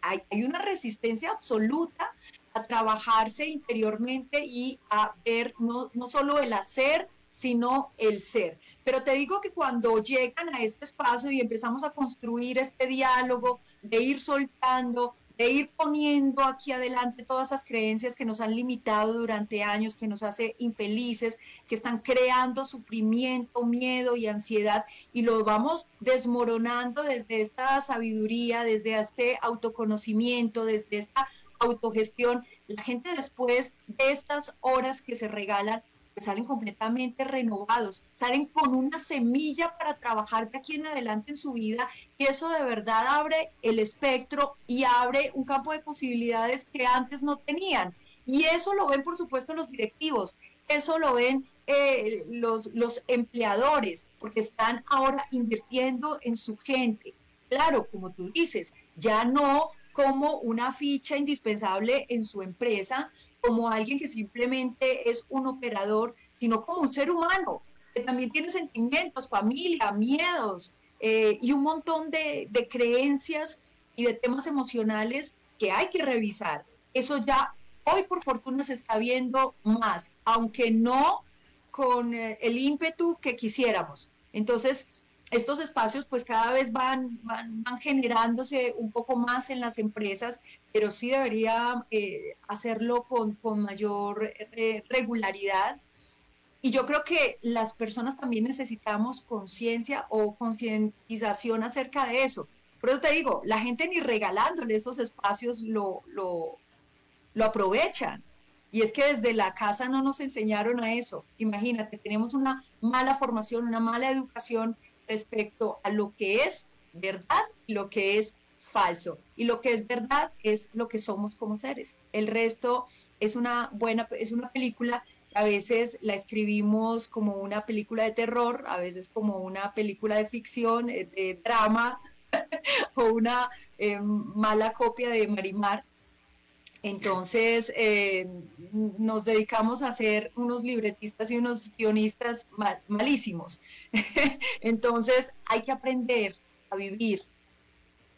hay, hay, una resistencia absoluta a trabajarse interiormente y a ver no, no solo el hacer, sino el ser. Pero te digo que cuando llegan a este espacio y empezamos a construir este diálogo, de ir soltando, de ir poniendo aquí adelante todas esas creencias que nos han limitado durante años, que nos hace infelices, que están creando sufrimiento, miedo y ansiedad, y lo vamos desmoronando desde esta sabiduría, desde este autoconocimiento, desde esta autogestión. La gente después de estas horas que se regalan salen completamente renovados, salen con una semilla para trabajar de aquí en adelante en su vida y eso de verdad abre el espectro y abre un campo de posibilidades que antes no tenían. Y eso lo ven, por supuesto, los directivos, eso lo ven eh, los, los empleadores, porque están ahora invirtiendo en su gente. Claro, como tú dices, ya no como una ficha indispensable en su empresa, como alguien que simplemente es un operador, sino como un ser humano, que también tiene sentimientos, familia, miedos eh, y un montón de, creencias y de temas emocionales que hay que revisar. Eso ya hoy por fortuna se está viendo más, aunque no con eh, el ímpetu que quisiéramos. Entonces, estos espacios pues cada vez van, van, generándose un poco más en las empresas, pero sí debería eh, hacerlo con, con mayor eh, regularidad. Y yo creo que las personas también necesitamos conciencia o concientización acerca de eso. Por eso te digo, la gente ni regalándole esos espacios lo, lo, lo aprovechan. Y es que desde la casa no nos enseñaron a eso. Imagínate, tenemos una mala formación, una mala educación respecto a lo que es verdad y lo que es falso. Y lo que es verdad es lo que somos como seres. El resto es una buena, es una película a veces la escribimos como una película de terror, a veces como una película de ficción, eh, de drama, o una eh, mala copia de Marimar, entonces, eh, nos dedicamos a ser unos libretistas y unos guionistas malísimos. Entonces, hay que aprender a vivir.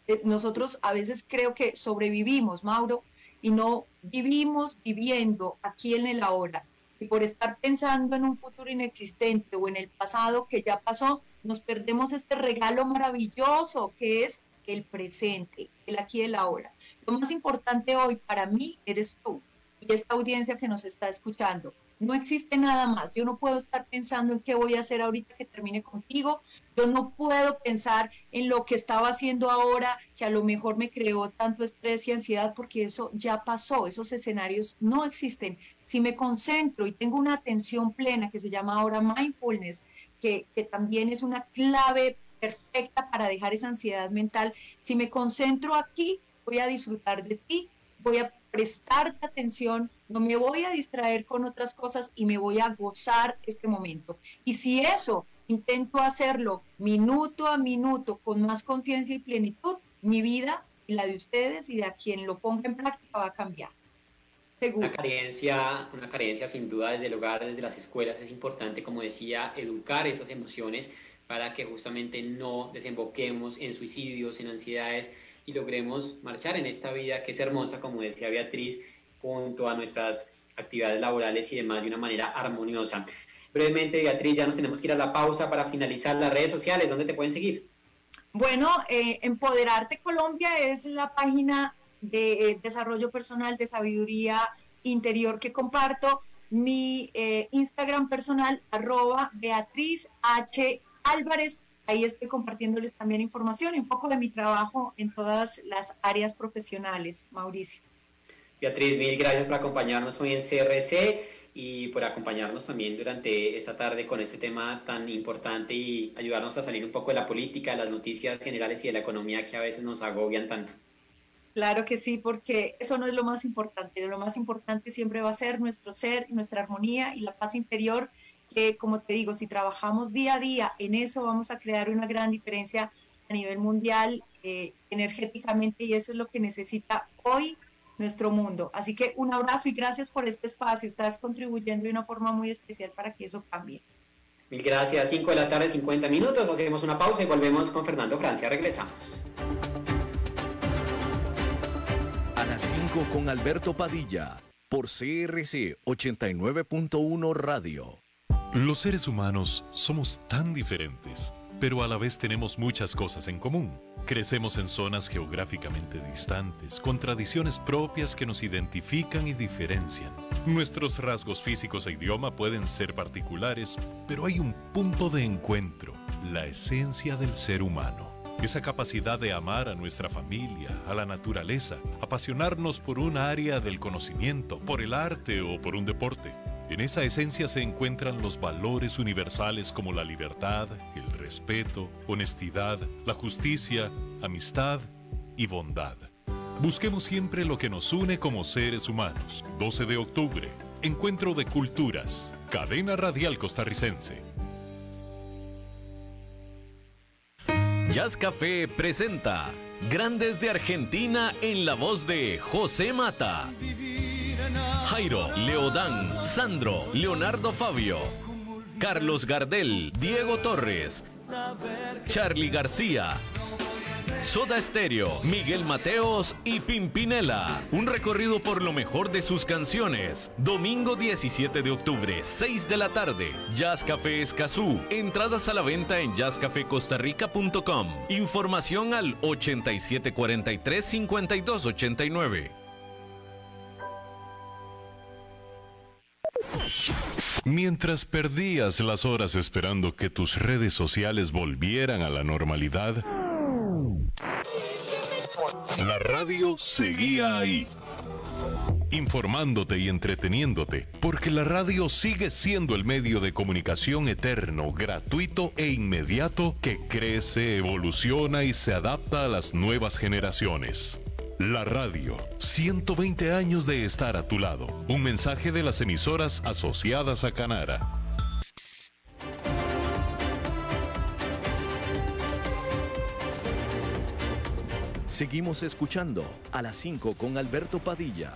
Eh, nosotros a veces creo que sobrevivimos, Mauro, y no vivimos viviendo aquí en el ahora. Y por estar pensando en un futuro inexistente o en el pasado que ya pasó, nos perdemos este regalo maravilloso que es el presente, el aquí y el ahora. Lo más importante hoy para mí eres tú y esta audiencia que nos está escuchando. No existe nada más. Yo no puedo estar pensando en qué voy a hacer ahorita que termine contigo. Yo no puedo pensar en lo que estaba haciendo ahora, que a lo mejor me creó tanto estrés y ansiedad, porque eso ya pasó. Esos escenarios no existen. Si me concentro y tengo una atención plena que se llama ahora mindfulness, que, que también es una clave perfecta para dejar esa ansiedad mental. Si me concentro aquí, voy a disfrutar de ti, voy a prestarte atención, no me voy a distraer con otras cosas y me voy a gozar este momento. Y si eso intento hacerlo minuto a minuto con más conciencia y plenitud, mi vida y la de ustedes y de a quien lo ponga en práctica va a cambiar. Una carencia, una carencia sin duda desde el hogar, desde las escuelas. Es importante, como decía, educar esas emociones para que justamente no desemboquemos en suicidios, en ansiedades y logremos marchar en esta vida que es hermosa, como decía Beatriz, junto a nuestras actividades laborales y demás de una manera armoniosa. Brevemente, Beatriz, ya nos tenemos que ir a la pausa para finalizar las redes sociales. ¿Dónde te pueden seguir? Bueno, eh, Empoderarte Colombia es la página de eh, desarrollo personal, de sabiduría interior que comparto. Mi eh, Instagram personal, arroba Beatriz H. Álvarez. Ahí estoy compartiéndoles también información y un poco de mi trabajo en todas las áreas profesionales, Mauricio. Beatriz, mil gracias por acompañarnos hoy en CRC y por acompañarnos también durante esta tarde con este tema tan importante y ayudarnos a salir un poco de la política, de las noticias generales y de la economía que a veces nos agobian tanto. Claro que sí, porque eso no es lo más importante. Lo más importante siempre va a ser nuestro ser, nuestra armonía y la paz interior, que como te digo, si trabajamos día a día en eso, vamos a crear una gran diferencia a nivel mundial eh, energéticamente y eso es lo que necesita hoy nuestro mundo. Así que un abrazo y gracias por este espacio. Estás contribuyendo de una forma muy especial para que eso cambie. Mil gracias. 5 de la tarde, 50 minutos. Hacemos una pausa y volvemos con Fernando Francia. Regresamos. A las 5 con Alberto Padilla por CRC 89.1 Radio. Los seres humanos somos tan diferentes, pero a la vez tenemos muchas cosas en común. Crecemos en zonas geográficamente distantes, con tradiciones propias que nos identifican y diferencian. Nuestros rasgos físicos e idioma pueden ser particulares, pero hay un punto de encuentro, la esencia del ser humano. Esa capacidad de amar a nuestra familia, a la naturaleza, apasionarnos por un área del conocimiento, por el arte o por un deporte. En esa esencia se encuentran los valores universales como la libertad, el respeto, honestidad, la justicia, amistad y bondad. Busquemos siempre lo que nos une como seres humanos. 12 de octubre, Encuentro de Culturas, Cadena Radial Costarricense. Jazz Café presenta Grandes de Argentina en la voz de José Mata. Jairo, Leodán, Sandro, Leonardo Fabio, Carlos Gardel, Diego Torres, Charlie García, Soda Stereo, Miguel Mateos y Pimpinela. Un recorrido por lo mejor de sus canciones. Domingo 17 de octubre, 6 de la tarde. Jazz Café Escazú. Entradas a la venta en jazzcafecostarrica.com. Información al 8743-5289. Mientras perdías las horas esperando que tus redes sociales volvieran a la normalidad, la radio seguía ahí, informándote y entreteniéndote, porque la radio sigue siendo el medio de comunicación eterno, gratuito e inmediato que crece, evoluciona y se adapta a las nuevas generaciones. La radio, 120 años de estar a tu lado. Un mensaje de las emisoras asociadas a Canara. Seguimos escuchando a las 5 con Alberto Padilla.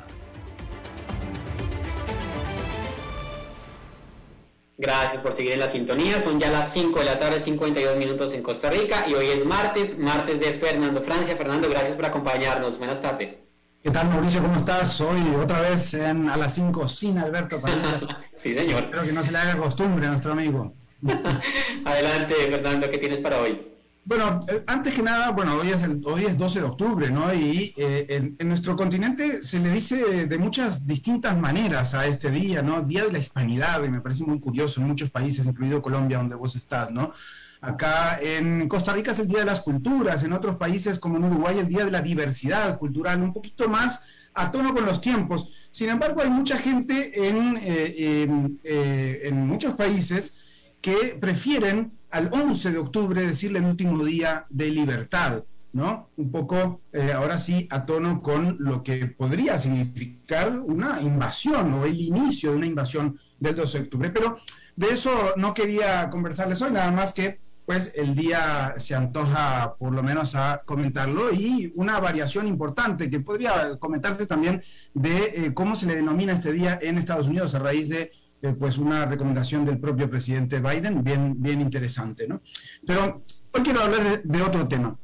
Gracias por seguir en la sintonía. Son ya las 5 de la tarde, 52 minutos en Costa Rica y hoy es martes, martes de Fernando Francia. Fernando, gracias por acompañarnos. Buenas tardes. ¿Qué tal, Mauricio? ¿Cómo estás? Hoy otra vez en, a las 5 sin Alberto Padilla. sí, señor. Espero que no se le haga costumbre a nuestro amigo. Adelante, Fernando, ¿qué tienes para hoy? Bueno, eh, antes que nada, bueno, hoy es, el, hoy es 12 de octubre, ¿no? Y eh, en, en, nuestro continente se le dice de muchas distintas maneras a este día, ¿no? Día de la Hispanidad, y me parece muy curioso en muchos países, incluido Colombia, donde vos estás, ¿no? Acá en Costa Rica es el Día de las Culturas, en otros países como en Uruguay el Día de la Diversidad Cultural, un poquito más a tono con los tiempos. Sin embargo, hay mucha gente en, eh, eh, en muchos países que prefieren al 11 de octubre decirle el último día de libertad, ¿no? Un poco, eh, ahora sí, a tono con lo que podría significar una invasión o el inicio de una invasión del 12 de octubre. Pero de eso no quería conversarles hoy, nada más que pues el día se antoja por lo menos a comentarlo y una variación importante que podría comentarse también de eh, cómo se le denomina este día en Estados Unidos a raíz de eh, pues una recomendación del propio presidente Biden, bien, bien interesante, ¿no? Pero hoy quiero hablar de, otro tema,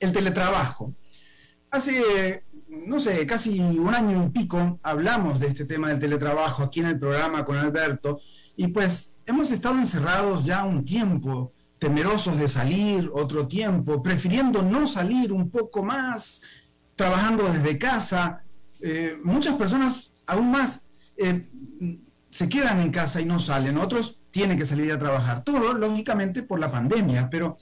el teletrabajo. Hace, no sé, casi un año y pico hablamos de este tema del teletrabajo aquí en el programa con Alberto y pues hemos estado encerrados ya un tiempo, temerosos de salir otro tiempo, prefiriendo no salir un poco más, trabajando desde casa. Eh, muchas personas aún más eh, se quedan en casa y no salen, otros tienen que salir a trabajar. Todo, lógicamente, por la pandemia, pero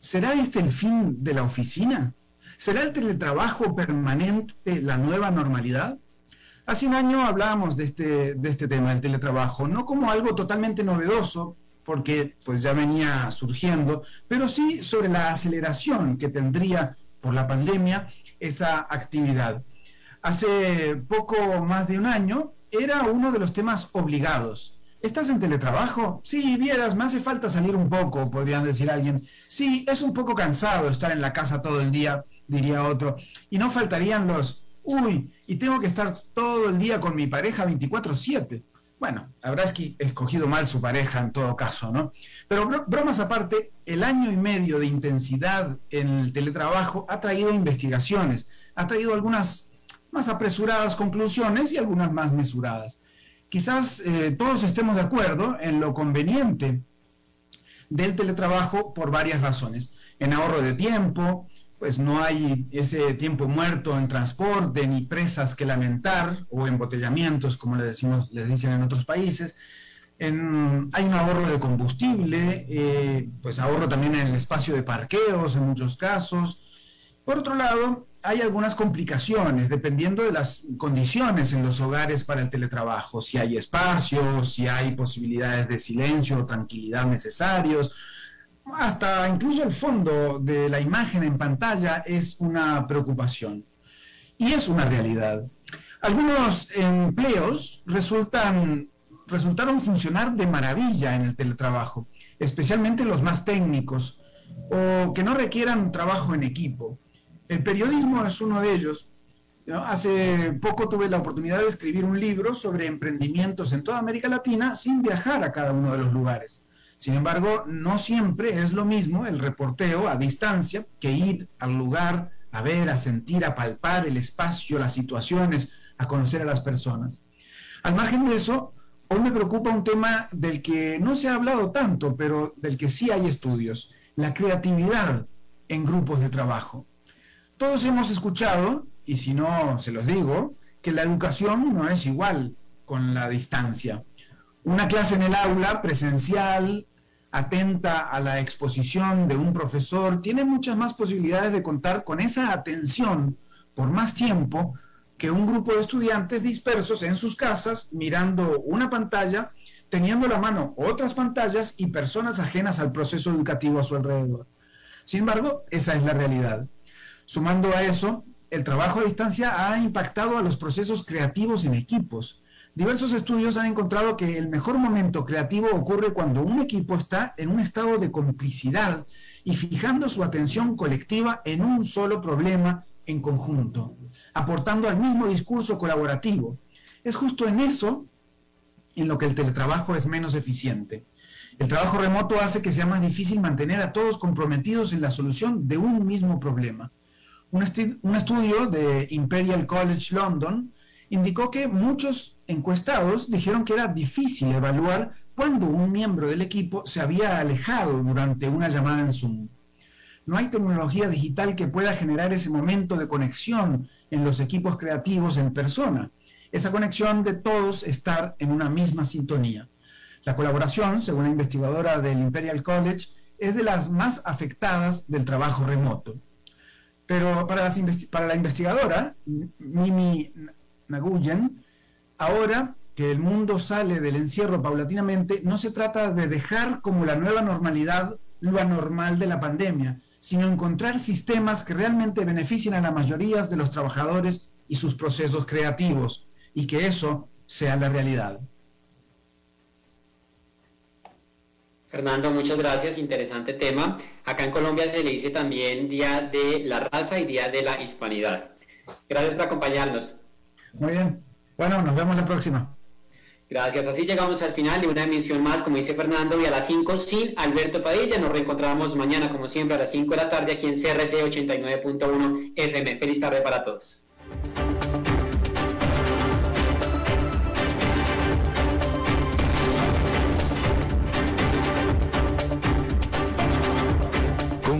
¿será este el fin de la oficina? ¿Será el teletrabajo permanente la nueva normalidad? Hace un año hablábamos de este, de este tema, del teletrabajo, no como algo totalmente novedoso, porque pues ya venía surgiendo, pero sí sobre la aceleración que tendría por la pandemia esa actividad. Hace poco más de un año era uno de los temas obligados. ¿Estás en teletrabajo? Sí, vieras, me hace falta salir un poco, podrían decir alguien. Sí, es un poco cansado estar en la casa todo el día, diría otro. Y no faltarían los, uy, y tengo que estar todo el día con mi pareja 24/7. Bueno, habrá escogido mal su pareja en todo caso, ¿no? Pero bromas aparte, el año y medio de intensidad en el teletrabajo ha traído investigaciones, ha traído algunas más apresuradas conclusiones y algunas más mesuradas. Quizás eh, todos estemos de acuerdo en lo conveniente del teletrabajo por varias razones. En ahorro de tiempo, pues no hay ese tiempo muerto en transporte, ni presas que lamentar, o embotellamientos, como le decimos, les dicen en otros países. hay un ahorro de combustible, eh, pues ahorro también en el espacio de parqueos en muchos casos. Por otro lado, hay algunas complicaciones dependiendo de las condiciones en los hogares para el teletrabajo, si hay espacio, si hay posibilidades de silencio o tranquilidad necesarios, hasta incluso el fondo de la imagen en pantalla es una preocupación. Y es una realidad. Algunos empleos resultan, resultaron funcionar de maravilla en el teletrabajo, especialmente los más técnicos o que no requieran trabajo en equipo. El periodismo es uno de ellos. Hace poco tuve la oportunidad de escribir un libro sobre emprendimientos en toda América Latina sin viajar a cada uno de los lugares. Sin embargo, no siempre es lo mismo el reporteo a distancia que ir al lugar a ver, a sentir, a palpar el espacio, las situaciones, a conocer a las personas. Al margen de eso, hoy me preocupa un tema del que no se ha hablado tanto, pero del que sí hay estudios, la creatividad en grupos de trabajo. Todos hemos escuchado, y si no se los digo, que la educación no es igual con la distancia. Una clase en el aula presencial, atenta a la exposición de un profesor, tiene muchas más posibilidades de contar con esa atención por más tiempo que un grupo de estudiantes dispersos en sus casas mirando una pantalla, teniendo a la mano otras pantallas y personas ajenas al proceso educativo a su alrededor. Sin embargo, esa es la realidad. Sumando a eso, el trabajo a distancia ha impactado a los procesos creativos en equipos Diversos estudios han encontrado que el mejor momento creativo ocurre cuando un equipo está en un estado de complicidad y fijando su atención colectiva en un solo problema en conjunto, aportando al mismo discurso colaborativo. Es justo en eso en lo que el teletrabajo es menos eficiente. El trabajo remoto hace que sea más difícil mantener a todos comprometidos en la solución de un mismo problema. Un, estudio de Imperial College London indicó que muchos encuestados dijeron que era difícil evaluar cuándo un miembro del equipo se había alejado durante una llamada en Zoom. No hay tecnología digital que pueda generar ese momento de conexión en los equipos creativos en persona. Esa conexión de todos estar en una misma sintonía. La colaboración, según la investigadora del Imperial College, es de las más afectadas del trabajo remoto. Pero para, para la investigadora, Mimi Naguyen, ahora que el mundo sale del encierro paulatinamente, no se trata de dejar como la nueva normalidad lo anormal de la pandemia, sino encontrar sistemas que realmente beneficien a la mayoría de los trabajadores y sus procesos creativos, y que eso sea la realidad. Fernando, muchas gracias, interesante tema. Acá en Colombia se le dice también Día de la Raza y Día de la Hispanidad. Gracias por acompañarnos. Muy bien. Bueno, nos vemos la próxima. Gracias. Así llegamos al final de una emisión más, como dice Fernando, y a las 5 sin Alberto Padilla. Nos reencontramos mañana, como siempre, a las 5 de la tarde aquí en CRC 89.1 FM. Feliz tarde para todos.